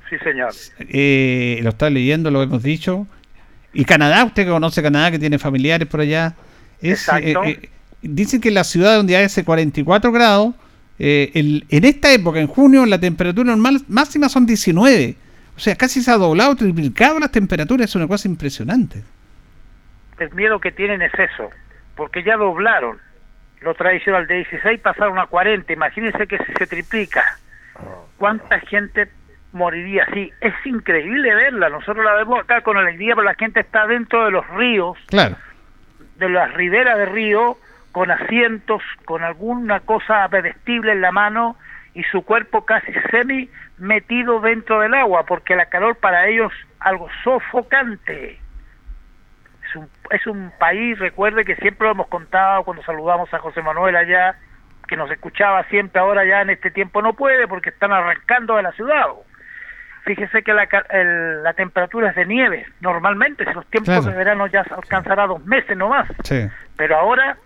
Sí, señor. Eh, lo está leyendo, lo hemos dicho. Y Canadá, usted que conoce Canadá, que tiene familiares por allá. Es, Exacto. eh, eh, dicen que en la ciudad donde hace 44 grados, eh, el- en esta época, en junio, la temperatura normal máxima son 19. O sea, casi se ha doblado, triplicado las temperaturas, es una cosa impresionante. El miedo que tienen es eso, porque ya doblaron. Lo tradicional de 16 pasaron a 40. Imagínense que si se triplica. ¿Cuánta gente moriría así? Es increíble verla. Nosotros la vemos acá con alegría, pero la gente está dentro de los ríos, Claro. de las riberas de río, con asientos, con alguna cosa vestible en la mano y su cuerpo casi semi metido dentro del agua, porque la calor para ellos algo sofocante. Es un, país, recuerde que siempre lo hemos contado cuando saludamos a José Manuel allá, que nos escuchaba siempre, ahora ya en este tiempo no puede porque están arrancando de la ciudad. Fíjese que la, el- la temperatura es de nieve, normalmente, si los tiempos Claro. de verano ya alcanzará dos meses nomás Sí. pero ahora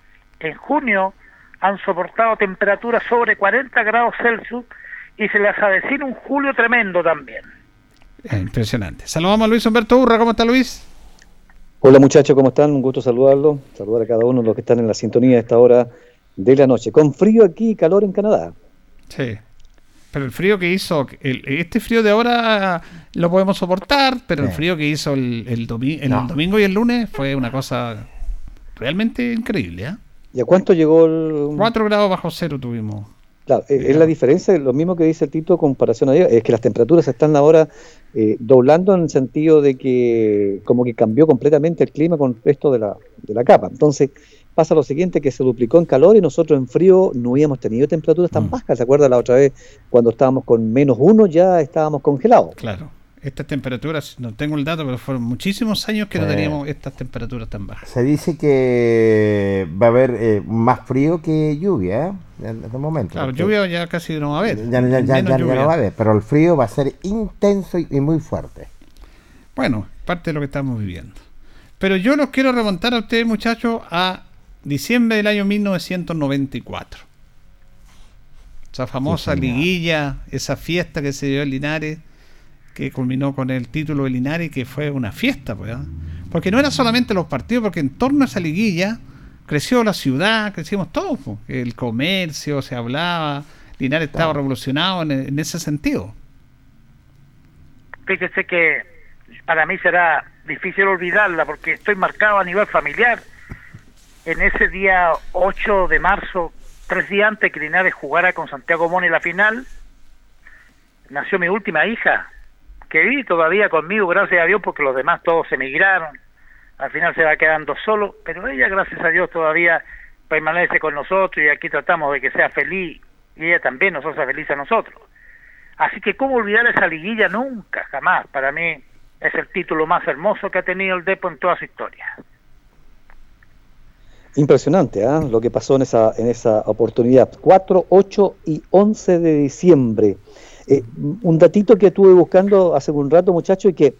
en junio han soportado temperaturas sobre 40 grados Celsius y se les avecina un julio tremendo también. Impresionante. Saludamos a Luis Humberto Urra. ¿Cómo está Luis? Hola muchachos, ¿cómo están? Un gusto saludarlos, saludar a cada uno de los que están en la sintonía a esta hora de la noche. Con frío aquí y calor en Canadá. Sí. Pero el frío que hizo, el- este frío de ahora lo podemos soportar, pero el frío que hizo el, el, domi- el No. domingo y el lunes fue una cosa realmente increíble. ¿eh? ¿Y a cuánto llegó el...? 4 grados bajo cero tuvimos. Claro, eh, es la diferencia, lo mismo que dice el Tito comparación a ayer, es que las temperaturas se están ahora eh, doblando en el sentido de que como que cambió completamente el clima con esto de la, de la capa. Entonces pasa lo siguiente, que se duplicó en calor y nosotros en frío no habíamos tenido temperaturas tan bajas. ¿Se acuerda la otra vez cuando estábamos con menos uno ya estábamos congelados? Claro. Estas temperaturas, no tengo el dato, pero fueron muchísimos años que no teníamos estas temperaturas tan bajas. Se dice que va a haber eh, más frío que lluvia, ¿eh? En este momento. Claro, lluvia ya casi no va a haber. Ya, no va a haber, pero el frío va a ser intenso y, y muy fuerte. Bueno, parte de lo que estamos viviendo. Pero yo los quiero remontar a ustedes, muchachos, a diciembre del año 1994. Esa famosa liguilla, esa fiesta que se dio en Linares, que culminó con el título de Linares, que fue una fiesta, pues, ¿ah? Porque no era solamente los partidos, porque en torno a esa liguilla creció la ciudad, crecimos todos. pues. El comercio, se hablaba, Linares estaba revolucionado en, en ese sentido. Fíjese que para mí será difícil olvidarla porque estoy marcado a nivel familiar. En ese día 8 de marzo, tres días antes que Linares jugara con Santiago Moni la final, nació mi última hija, que vive todavía conmigo, gracias a Dios, porque los demás todos emigraron. Al final se va quedando solo, pero ella, gracias a Dios, todavía permanece con nosotros y aquí tratamos de que sea feliz y ella también nos hace feliz a nosotros. Así que cómo olvidar esa liguilla nunca, jamás. Para mí es el título más hermoso que ha tenido el Depo en toda su historia. Impresionante ¿ah? lo que pasó en esa, en esa oportunidad. 4, 8 y 11 de diciembre. Eh, un datito que estuve buscando hace un rato, muchachos, y que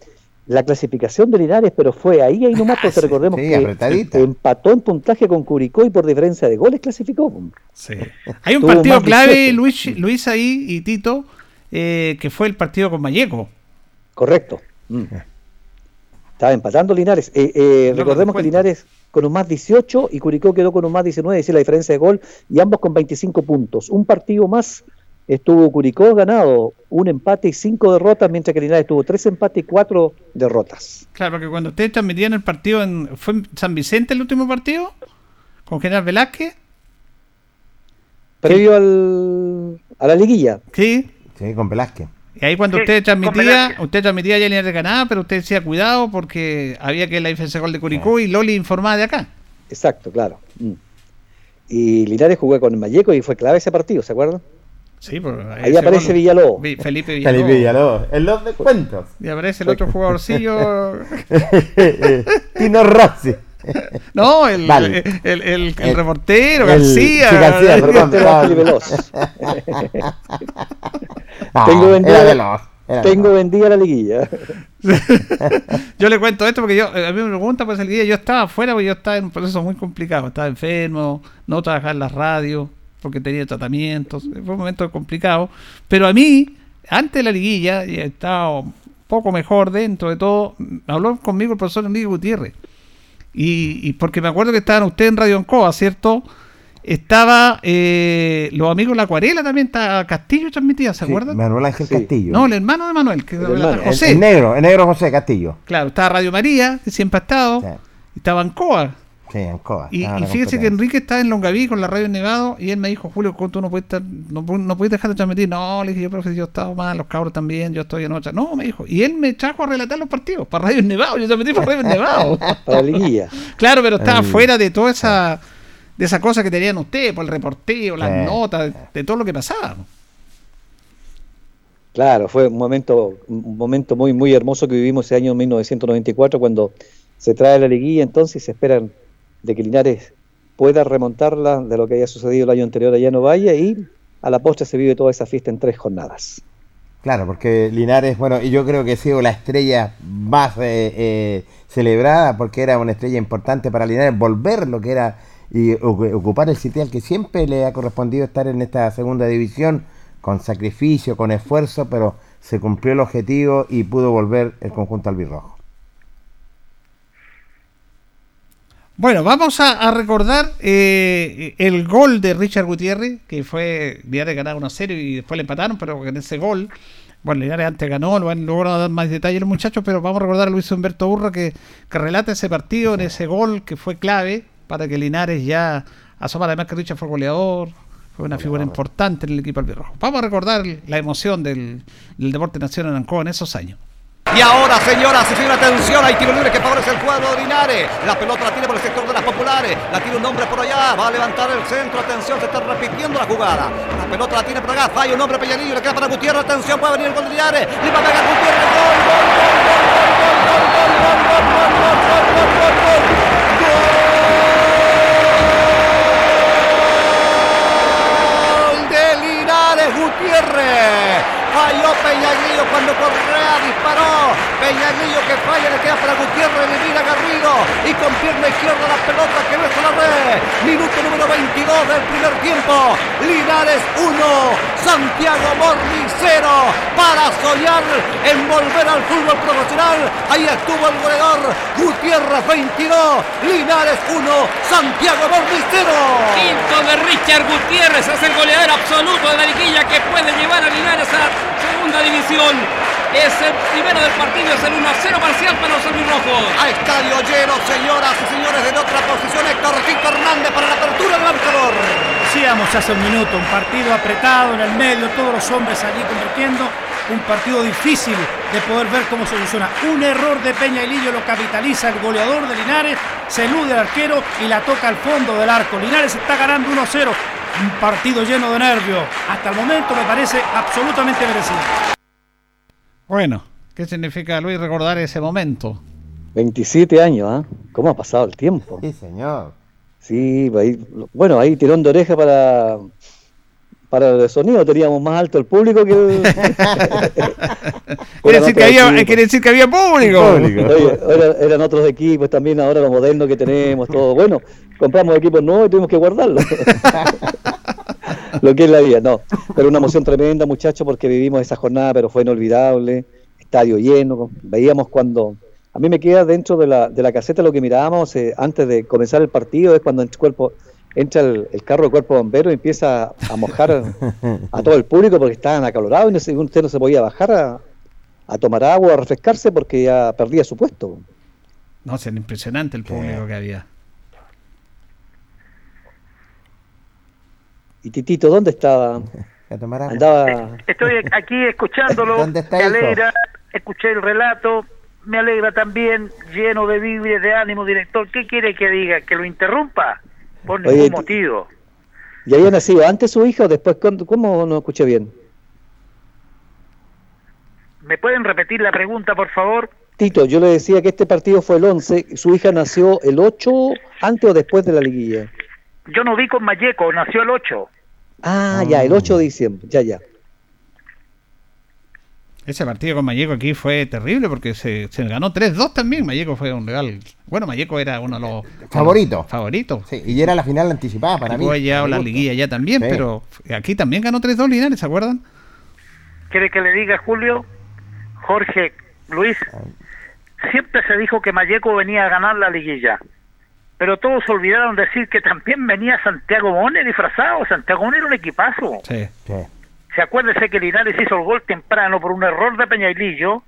la clasificación de Linares, pero fue ahí, ahí nomás, [LAUGHS] porque recordemos sí, que apretadita. empató en puntaje con Curicó y por diferencia de goles clasificó. Sí. Hay un Tuvo partido clave, 18. Luis, Luis ahí y Tito, eh, que fue el partido con Vallejo. Correcto. Mm. Estaba empatando Linares. Eh, eh, No, recordemos que Linares con un más 18 y Curicó quedó con un más 19, es decir, la diferencia de gol, y ambos con 25 puntos. Un partido más estuvo Curicó ganado, un empate y cinco derrotas, mientras que Linares tuvo tres empates y cuatro derrotas. Claro, porque cuando ustedes transmitían el partido en. ¿Fue en San Vicente el último partido? ¿Con General Velázquez? Previo al, a la liguilla. Sí. Sí, con Velázquez. Y ahí cuando Sí, usted transmitía, usted transmitía ya Linares ganaba, pero usted decía cuidado porque había que la diferencia de gol de Curicó y Loli informaba de acá. Exacto, claro. Mm. Y Linares jugó con Malleco y fue clave ese partido, ¿se acuerdan? Sí, pues, Ahí aparece Villalobos. Vi- Felipe Villalobos. Felipe Villalobos. En los descuentos. Y aparece el otro jugadorcillo. [LAUGHS] Tino Rossi. No, el, Vale. el, el, el El- reportero, el- García. sí, García, perdón. Veloz. No, Tengo vendida, veloz, tengo vendida la liguilla. [LAUGHS] Yo le cuento esto porque yo, eh, a mí me pregunta pues el día, yo estaba afuera porque yo estaba en un proceso muy complicado, estaba enfermo, no trabajaba en la radio porque tenía tratamientos, fue un momento complicado, pero a mí, antes de la liguilla, y estaba un poco mejor dentro de todo, habló conmigo el profesor Enrique Gutiérrez, y, y porque me acuerdo que estaban ustedes en Radio Ancoa, ¿cierto? Estaba eh, los amigos de La Acuarela también, está Castillo transmitía, ¿se Sí, acuerdan? Manuel Ángel Sí. Castillo. No, el hermano de Manuel, que hermano, el, José. el negro, el negro José Castillo. Claro, estaba Radio María, que siempre ha estado, Sí. estaba Ancoa. Sí, Ancoa. Y, estaba y la fíjese que. Enrique está en Longaví con la radio en Nevado y él me dijo, Julio, ¿cómo tú no puedes, estar, no, no puedes dejar de transmitir? No, le dije yo, profe, yo he estado mal, los cabros también, yo estoy en otra. No, me dijo. Y él me trajo a relatar los partidos para Radio en Nevado, yo transmití para Radio en Nevado. [LAUGHS] Para la liguilla. claro, pero estaba fuera de toda esa de esa cosa que tenían ustedes, por el reporteo, las notas, de, de todo lo que pasaba. Claro, fue un momento, un momento muy, muy hermoso que vivimos ese año 1994 cuando se trae la liguilla entonces y se esperan de que Linares pueda remontarla de lo que había sucedido el año anterior allá en Ovalle y a la postre se vive toda esa fiesta en tres jornadas. Claro, porque Linares, bueno, y yo creo que ha sido la estrella más eh, eh, celebrada porque era una estrella importante para Linares, volver lo que era y ocu- ocupar el sitial que siempre le ha correspondido estar en esta segunda división con sacrificio, con esfuerzo, pero se cumplió el objetivo y pudo volver el conjunto albirrojo. Bueno, vamos a, a recordar eh, el gol de Richard Gutiérrez, que fue Linares ganar 1 0 y después le empataron, pero en ese gol, bueno, Linares antes ganó, lo han logrado dar más detalles los muchachos, pero vamos a recordar a Luis Humberto Urra que, que relata ese partido en ese gol que fue clave para que Linares ya asomara. Además que Richard fue goleador, fue una figura importante en el equipo albirrojo. Vamos a recordar la emoción del, del Deporte Nacional en en esos años. Y ahora, señoras y señores, atención, hay tiro libre que favorece el cuadro de Linares. La pelota la tiene por el sector de las populares. La tiene un hombre por allá. Va a levantar el centro. Atención, se está repitiendo la jugada. La pelota la tiene por acá. Falla un hombre Peñanillo. Le queda para Gutiérrez. Atención, puede venir el gol de Linares. Le va a pegar Gutiérrez. Gol, Ahí estuvo el goleador. Gutiérrez 22, Linares 1, Santiago 0. Quinto de Richard Gutiérrez es el goleador absoluto de la liguilla que puede llevar a Linares a la segunda división. Es el primero del partido, es el 1-0 parcial para los albirrojos. A estadio lleno, señoras y señores, en otra posición Héctor Quinto Hernández para la apertura del marcador. Decíamos hace un minuto, un partido apretado en el medio, todos los hombres allí convirtiendo, un partido difícil de poder ver cómo soluciona. Un error de Peña y Lillo lo capitaliza el goleador de Linares, se elude al arquero y la toca al fondo del arco. Linares está ganando 1-0, un partido lleno de nervios. Hasta el momento me parece absolutamente merecido. Bueno, ¿qué significa Luis recordar ese momento? 27 años, ¿ah? ¿Cómo ha pasado el tiempo? Sí, señor. Sí, ahí- bueno, ahí tirón de oreja para, para el sonido, teníamos más alto el público que el... [LAUGHS] [LAUGHS] Quiere decir, que había, equipos. quiere decir que había público. [LAUGHS] Oye, era- eran otros equipos también, ahora lo moderno que tenemos, todo. Bueno, compramos equipos nuevos y tuvimos que guardarlos. lo que es la vida, no. Pero una emoción tremenda, muchachos, porque vivimos esa jornada, pero fue inolvidable. Estadio lleno, veíamos cuando. A mí me queda dentro de la, de la caseta lo que mirábamos eh, antes de comenzar el partido, es cuando el cuerpo entra el, el carro de cuerpo bombero y empieza a mojar [LAUGHS] a todo el público porque estaban acalorados y no se- usted no se podía bajar a, a tomar agua, a refrescarse porque ya perdía su puesto. No, es impresionante el público que había. ¿Y Titito dónde estaba? [LAUGHS] Andaba. Estoy aquí escuchándolo, [LAUGHS] ¿Dónde está, me hijo? alegra, escuché el relato, me alegra también, lleno de víveres, de ánimo, director. ¿Qué quiere que diga? ¿Que lo interrumpa? Por Oye, ningún ti- motivo. ¿Y había nacido antes su hija o después? ¿Cuándo- ¿Cómo no escuché bien? ¿Me pueden repetir la pregunta, por favor? Tito, yo le decía que este partido fue el 11, su hija nació el 8 antes o después de la liguilla. Yo no vi con Mayeco, nació el 8. Ah, ya, el 8 de diciembre, ya, ya. Ese partido con Mayeco aquí fue terrible porque se, se ganó 3-2 también. Mayeco fue un regal. Bueno, Mayeco era uno de los Favorito. favoritos. Sí, y era la final anticipada para mí. Jugó ya la liguilla ya también, Sí. pero aquí también ganó 3-2 Linares, ¿se acuerdan? ¿Quiere que le diga, Julio? Jorge, Luis, siempre se dijo que Mayeco venía a ganar la liguilla. Pero todos olvidaron decir que también venía Santiago Mone disfrazado. Santiago Mone era un equipazo. Sí. Se acuérdese que Linares hizo el gol temprano por un error de Peñailillo.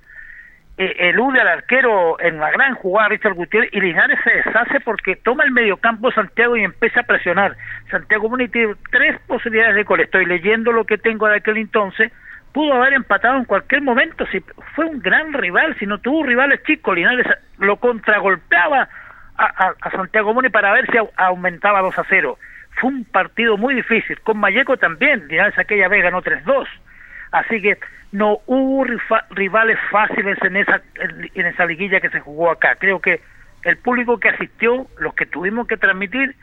eh, elude al arquero en una gran jugada Richard Gutiérrez y Linares se deshace porque toma el mediocampo Santiago y empieza a presionar. Santiago Muni tiene tres posibilidades de gol. Estoy leyendo lo que tengo de aquel entonces. Pudo haber empatado en cualquier momento. Si fue un gran rival, si no tuvo rivales chicos, Linares lo contragolpeaba a, a- Santiago Muni para ver si au- aumentaba 2 a 0. Fue un partido muy difícil. Con Mayeco también. Linares aquella vez ganó 3-2. Así que no hubo rivales fáciles en esa en esa liguilla que se jugó acá. Creo que el público que asistió, los que tuvimos que transmitir,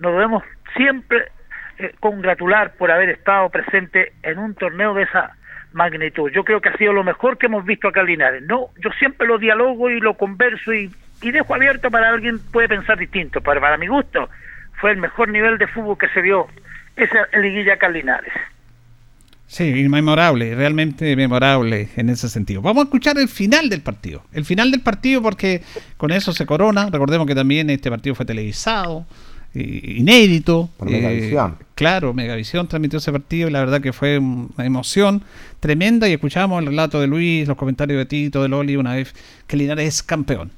nos debemos siempre eh, congratular por haber estado presente en un torneo de esa magnitud. Yo creo que ha sido lo mejor que hemos visto acá en Linares. No, yo siempre lo dialogo y lo converso y, y dejo abierto para alguien puede pensar distinto, pero para mi gusto fue el mejor nivel de fútbol que se vio esa liguilla acá en Linares. Sí, memorable, realmente memorable en ese sentido. Vamos a escuchar el final del partido. El final del partido porque con eso se corona. Recordemos que también este partido fue televisado, eh, inédito. Por eh, Megavisión. claro, Megavisión transmitió ese partido y la verdad que fue una emoción tremenda y escuchamos el relato de Luis, los comentarios de Tito, de Loli una vez que Linares es campeón.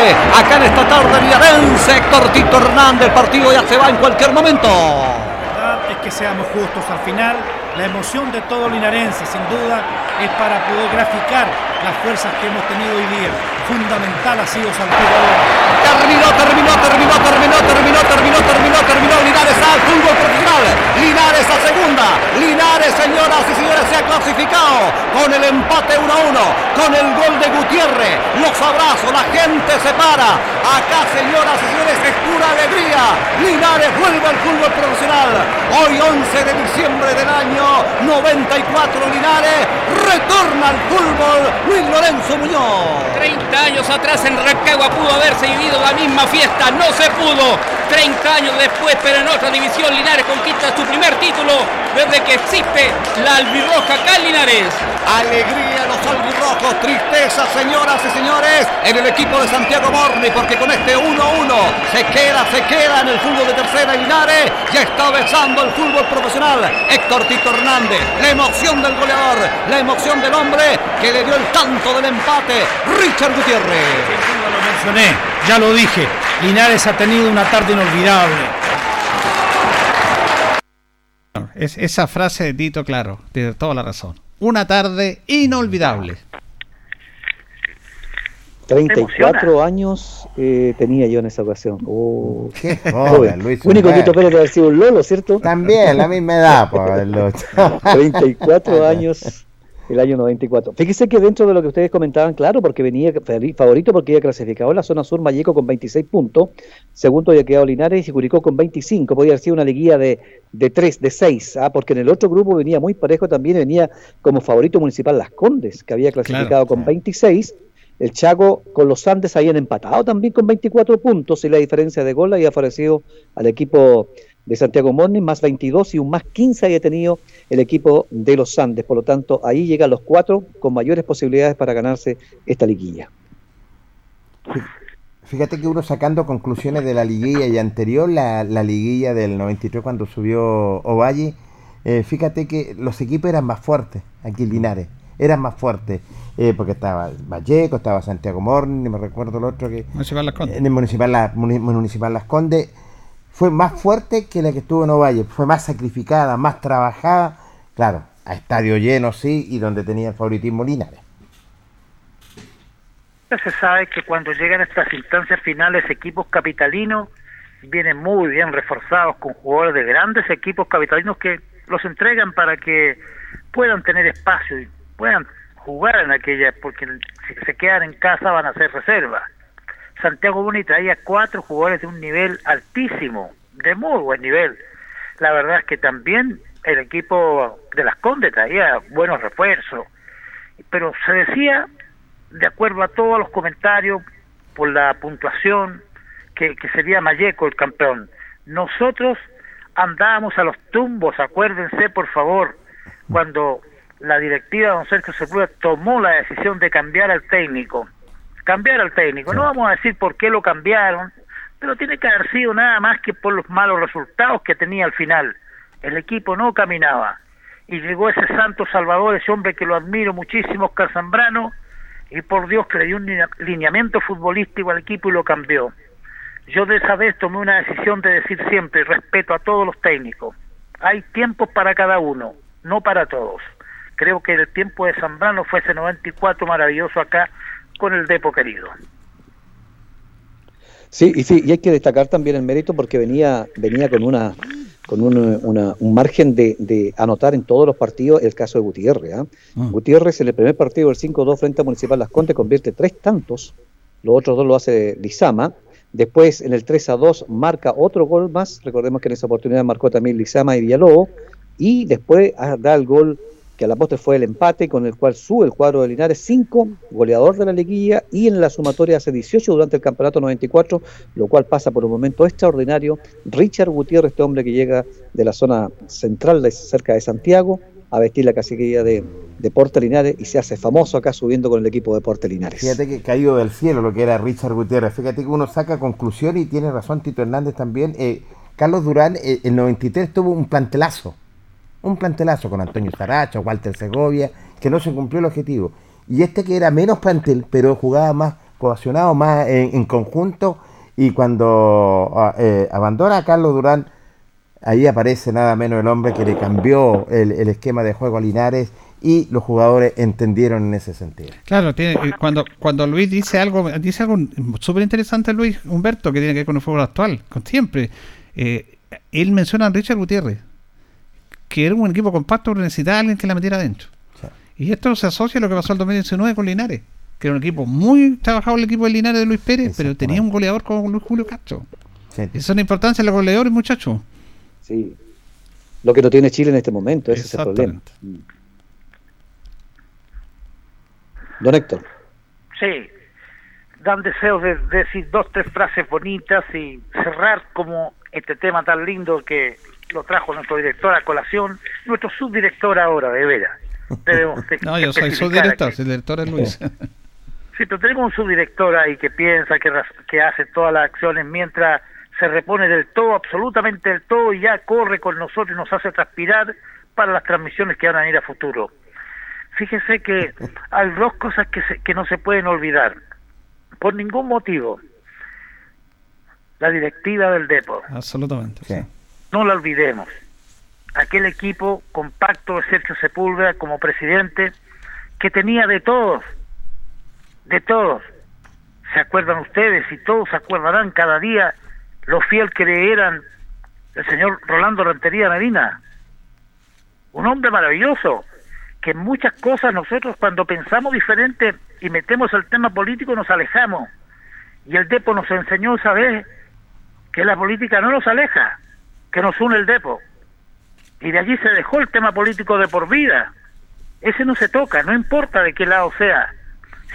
Acá en esta tarde Linarense, Héctor Tito Hernández, el partido ya se va en cualquier momento. La verdad es que seamos justos al final. La emoción de todo linarense, sin duda, es para poder graficar las fuerzas que hemos tenido hoy día. Fundamental ha sido Santiago. Terminó, terminó, terminó, terminó, terminó, terminó, terminó, terminó. Linares al fútbol profesional. Linares a segunda. Linares, señoras y señores, se ha clasificado con el empate 1 a 1, con el gol de Gutiérrez. Los abrazos, la gente se para. Acá, señoras y señores, es pura alegría. Linares vuelve al fútbol profesional. Hoy, 11 de diciembre del año 94, Linares retorna al fútbol. Luis Lorenzo Muñoz. 30 años atrás en Rancagua pudo haberse vivido la misma fiesta, no se pudo. 30 años después, pero en otra división, Linares conquista su primer título desde que existe la albirroja acá en Linares. Alegría los albirrojos, tristeza, señoras y señores, en el equipo de Santiago Morni, porque con este 1-1 se queda, se queda en el fútbol de tercera Linares ya está besando el fútbol profesional. Héctor Tito Hernández, la emoción del goleador, la emoción del hombre que le dio el tanto del empate, Richard Gutiérrez. Lo mencioné, ya lo dije. Linares ha tenido una tarde inolvidable. Es, esa frase de Tito, claro, tiene toda la razón. Una tarde inolvidable. 34 años eh, tenía yo en esa ocasión. [LAUGHS] Oh, Qué Luis. Único. Quito Pérez de haber sido un Lolo, ¿cierto? También, la misma edad, pues, Lucho. 34 [LAUGHS] [LAUGHS] años. El año 94. Fíjese que dentro de lo que ustedes comentaban, claro, porque venía favori- favorito porque había clasificado en la zona sur Malleco con 26 puntos, segundo había quedado Linares y Curicó con 25, podía haber sido una liguilla de, de 3, de 6, ¿ah? porque en el otro grupo venía muy parejo también, venía como favorito municipal Las Condes, que había clasificado con 26, el Chaco con los Andes habían empatado también con 24 puntos y la diferencia de gol había favorecido al equipo de Santiago Morning, más 22 y un más 15 había tenido el equipo de los Andes. Por lo tanto, ahí llegan los cuatro con mayores posibilidades para ganarse esta liguilla. Fíjate que uno sacando conclusiones de la liguilla y anterior, la, la liguilla del 93 cuando subió Ovalle, eh, fíjate que los equipos eran más fuertes aquí en Linares, eran más fuertes, eh, porque estaba Valleco, estaba Santiago Morni, me recuerdo el otro que... Municipal Las Condes. En el Municipal, La- Muni- Municipal Las Condes, fue más fuerte que la que estuvo en Ovalle, fue más sacrificada, más trabajada, claro, a estadio lleno sí, y donde tenía el favoritismo Linares. Se sabe que cuando llegan estas instancias finales equipos capitalinos vienen muy bien reforzados con jugadores de grandes equipos capitalinos que los entregan para que puedan tener espacio y puedan jugar en aquella, porque si se quedan en casa van a hacer reserva. Santiago Boni traía cuatro jugadores de un nivel altísimo, de muy buen nivel. La verdad es que también el equipo de las Condes traía buenos refuerzos, pero se decía de acuerdo a todos los comentarios, por la puntuación, que, sería Mayeco el campeón. Nosotros andábamos a los tumbos, acuérdense por favor, cuando la directiva de don Sergio Sepúlveda tomó la decisión de cambiar al técnico. Cambiar al técnico. No vamos a decir por qué lo cambiaron, pero tiene que haber sido nada más que por los malos resultados que tenía al final. El equipo no caminaba. Y llegó ese santo salvador, ese hombre que lo admiro muchísimo, Oscar Zambrano, y por Dios que le dio un linea- lineamiento futbolístico al equipo y lo cambió. Yo de esa vez tomé una decisión de decir siempre respeto a todos los técnicos. Hay tiempos para cada uno, no para todos. Creo que el tiempo de Zambrano fue ese 94 maravilloso acá con el Depo querido. Sí, y sí, y hay que destacar también el mérito porque venía, venía con una con un, una- un margen de, de anotar en todos los partidos el caso de Gutiérrez. ¿ah? Gutiérrez en el primer partido del 5-2 frente a Municipal Las Condes convierte tres tantos, los otros dos lo hace Lizama. Después en el 3-2 marca otro gol más, recordemos que en esa oportunidad marcó también Lizama y Villalobos, y después ah, da el gol que a la postre fue el empate con el cual sube el cuadro de Linares 5, goleador de la liguilla y en la sumatoria hace 18 durante el campeonato 94, lo cual pasa por un momento extraordinario. Richard Gutiérrez, este hombre que llega de la zona central de cerca de Santiago a vestir la caciquería de, de Porte Linares y se hace famoso acá subiendo con el equipo de Porte Linares. Fíjate que caído del cielo lo que era Richard Gutiérrez. Fíjate que uno saca conclusión y tiene razón Tito Hernández también. Eh, Carlos Durán, eh, el 93 tuvo un plantelazo. Un plantelazo con Antonio Saracho, Walter Segovia, que no se cumplió el objetivo. Y este que era menos plantel, pero jugaba más cohesionado, más en, conjunto. Y cuando ah, eh, abandona a Carlos Durán, ahí aparece nada menos el hombre que le cambió el, el esquema de juego a Linares y los jugadores entendieron en ese sentido. Claro, tiene, eh, cuando, cuando Luis dice algo, dice algo súper interesante Luis Humberto, que tiene que ver con el fútbol actual, con siempre. Eh, él menciona a Richard Gutiérrez, que era un equipo compacto, pero necesitaba a alguien que la metiera adentro. Y esto se asocia a lo que pasó el 2019 con Linares, que era un equipo muy trabajado el equipo de Linares de Luis Pérez, pero tenía un goleador como Luis Julio Castro. Esa es la importancia de los goleadores, muchachos. Sí. Lo que no tiene Chile en este momento, ese es el problema. Mm. Don Héctor. Sí, dan deseos de, de decir dos, tres frases bonitas y cerrar como este tema tan lindo que lo trajo nuestro director a colación, nuestro subdirector ahora, de veras. Debemos [LAUGHS] de- No, yo soy subdirector, aquí. el director es Luis. Sí, pero tenemos un subdirector ahí que piensa, que hace todas las acciones mientras se repone del todo, absolutamente del todo, y ya corre con nosotros y nos hace transpirar para las transmisiones que van a ir a futuro. Fíjese que [LAUGHS] hay dos cosas que, se- que no se pueden olvidar. Por ningún motivo. La directiva del Depo. Absolutamente. sí. No la olvidemos. Aquel equipo compacto de Sergio Sepúlveda como presidente que tenía de todos, de todos. ¿Se acuerdan ustedes? Y todos se acordarán cada día lo fiel que eran el señor Rolando Rentería Medina. Un hombre maravilloso que muchas cosas nosotros cuando pensamos diferente y metemos el tema político nos alejamos. Y el Depo nos enseñó esa vez que la política no nos aleja, que nos une el Depo. Y de allí se dejó el tema político de por vida. Ese no se toca, no importa de qué lado sea.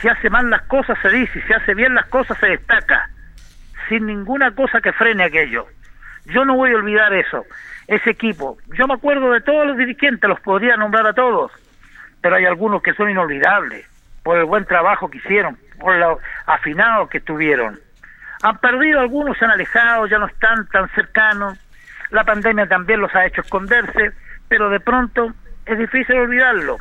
Si hace mal las cosas se dice, si hace bien las cosas se destaca, sin ninguna cosa que frene aquello. Yo no voy a olvidar eso, ese equipo. Yo me acuerdo de todos los dirigentes, los podría nombrar a todos, pero hay algunos que son inolvidables por el buen trabajo que hicieron, por lo afinados que estuvieron. Han perdido algunos, se han alejado, ya no están tan cercanos. La pandemia también los ha hecho esconderse, pero de pronto es difícil olvidarlo.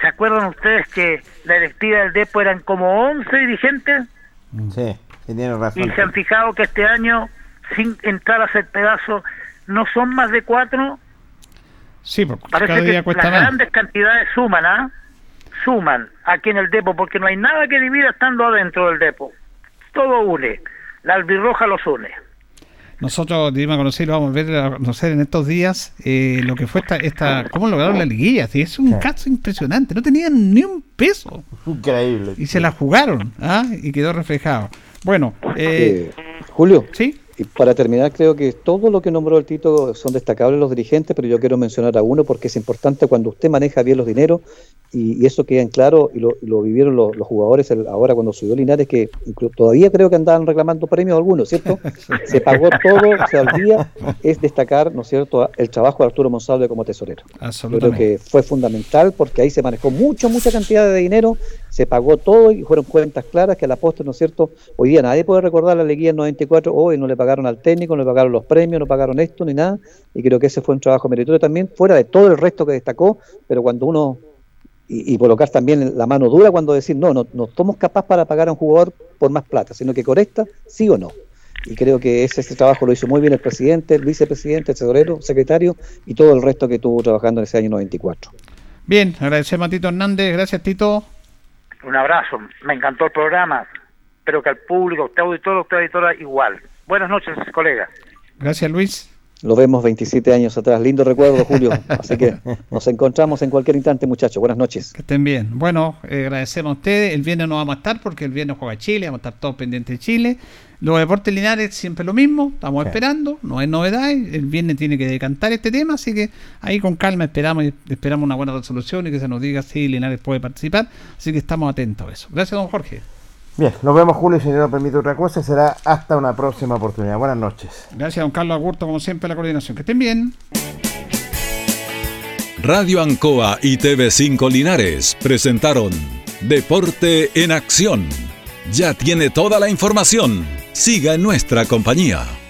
¿Se acuerdan ustedes que la directiva del DEPO eran como 11 dirigentes? Sí, sí tiene razón. Y se han fijado que este año, sin entrar a hacer pedazo, no son más de cuatro. Sí, porque Parece cada que día cuesta las más. grandes cantidades suman, ¿ah? Suman aquí en el depo, porque no hay nada que divida estando adentro del depo. Todo une. La albirroja los une. Nosotros, dimos a conocer, lo vamos a ver a conocer en estos días eh, lo que fue esta, esta, cómo lograron la liguilla. sí, Es un caso impresionante. No tenían ni un peso. Increíble. Y se la jugaron, ¿ah? Y quedó reflejado. Bueno, eh, Eh, Julio. Sí. Y para terminar, creo que todo lo que nombró el Tito son destacables los dirigentes, pero yo quiero mencionar a uno porque es importante cuando usted maneja bien los dineros y, y eso queda en claro y lo, vivieron los, los jugadores el- ahora cuando subió Linares, que todavía creo que andaban reclamando premios algunos, ¿cierto? [LAUGHS] Se pagó todo, se al día, es destacar, ¿no es cierto?, el trabajo de Arturo Monsalve como tesorero. Yo creo que fue fundamental porque ahí se manejó mucho, mucha cantidad de dinero, se pagó todo y fueron cuentas claras que a la postre, ¿no es cierto? Hoy día nadie puede recordar la Leguía en 94, hoy no le pagaron al técnico, no le pagaron los premios, no pagaron esto ni nada, y creo que ese fue un trabajo meritorio también, fuera de todo el resto que destacó, pero cuando uno, y, colocar también la mano dura cuando decir, no, no, no somos capaces para pagar a un jugador por más plata, sino que correcta, sí o no. Y creo que ese, ese trabajo lo hizo muy bien el presidente, el vicepresidente, el tesorero, secretario y todo el resto que estuvo trabajando en ese año 94. bien, agradecemos a Tito Hernández. Gracias, Tito. Un abrazo. Me encantó el programa. Espero que al público, usted auditor, a usted auditora, igual. Buenas noches, colegas. Gracias, Luis. Lo vemos 27 años atrás. Lindo recuerdo, Julio. [LAUGHS] Así que nos encontramos en cualquier instante, muchachos. Buenas noches. Que estén bien. Bueno, eh, agradecemos a ustedes. El viernes no vamos a estar porque el viernes juega Chile, vamos a estar todos pendientes de Chile. Los deportes lineares siempre lo mismo, estamos Sí. esperando, no hay novedad. El viernes tiene que decantar este tema, así que ahí con calma esperamos y esperamos una buena resolución y que se nos diga si Linares puede participar. Así que estamos atentos a eso. Gracias, don Jorge. Bien, nos vemos Julio y si no nos permite otra cosa será hasta una próxima oportunidad. Buenas noches. Gracias, don Carlos Agurto, como siempre, la coordinación. Que estén bien. Radio Ancoa y TV5 Linares presentaron Deporte en Acción. Ya tiene toda la información. Siga en nuestra compañía.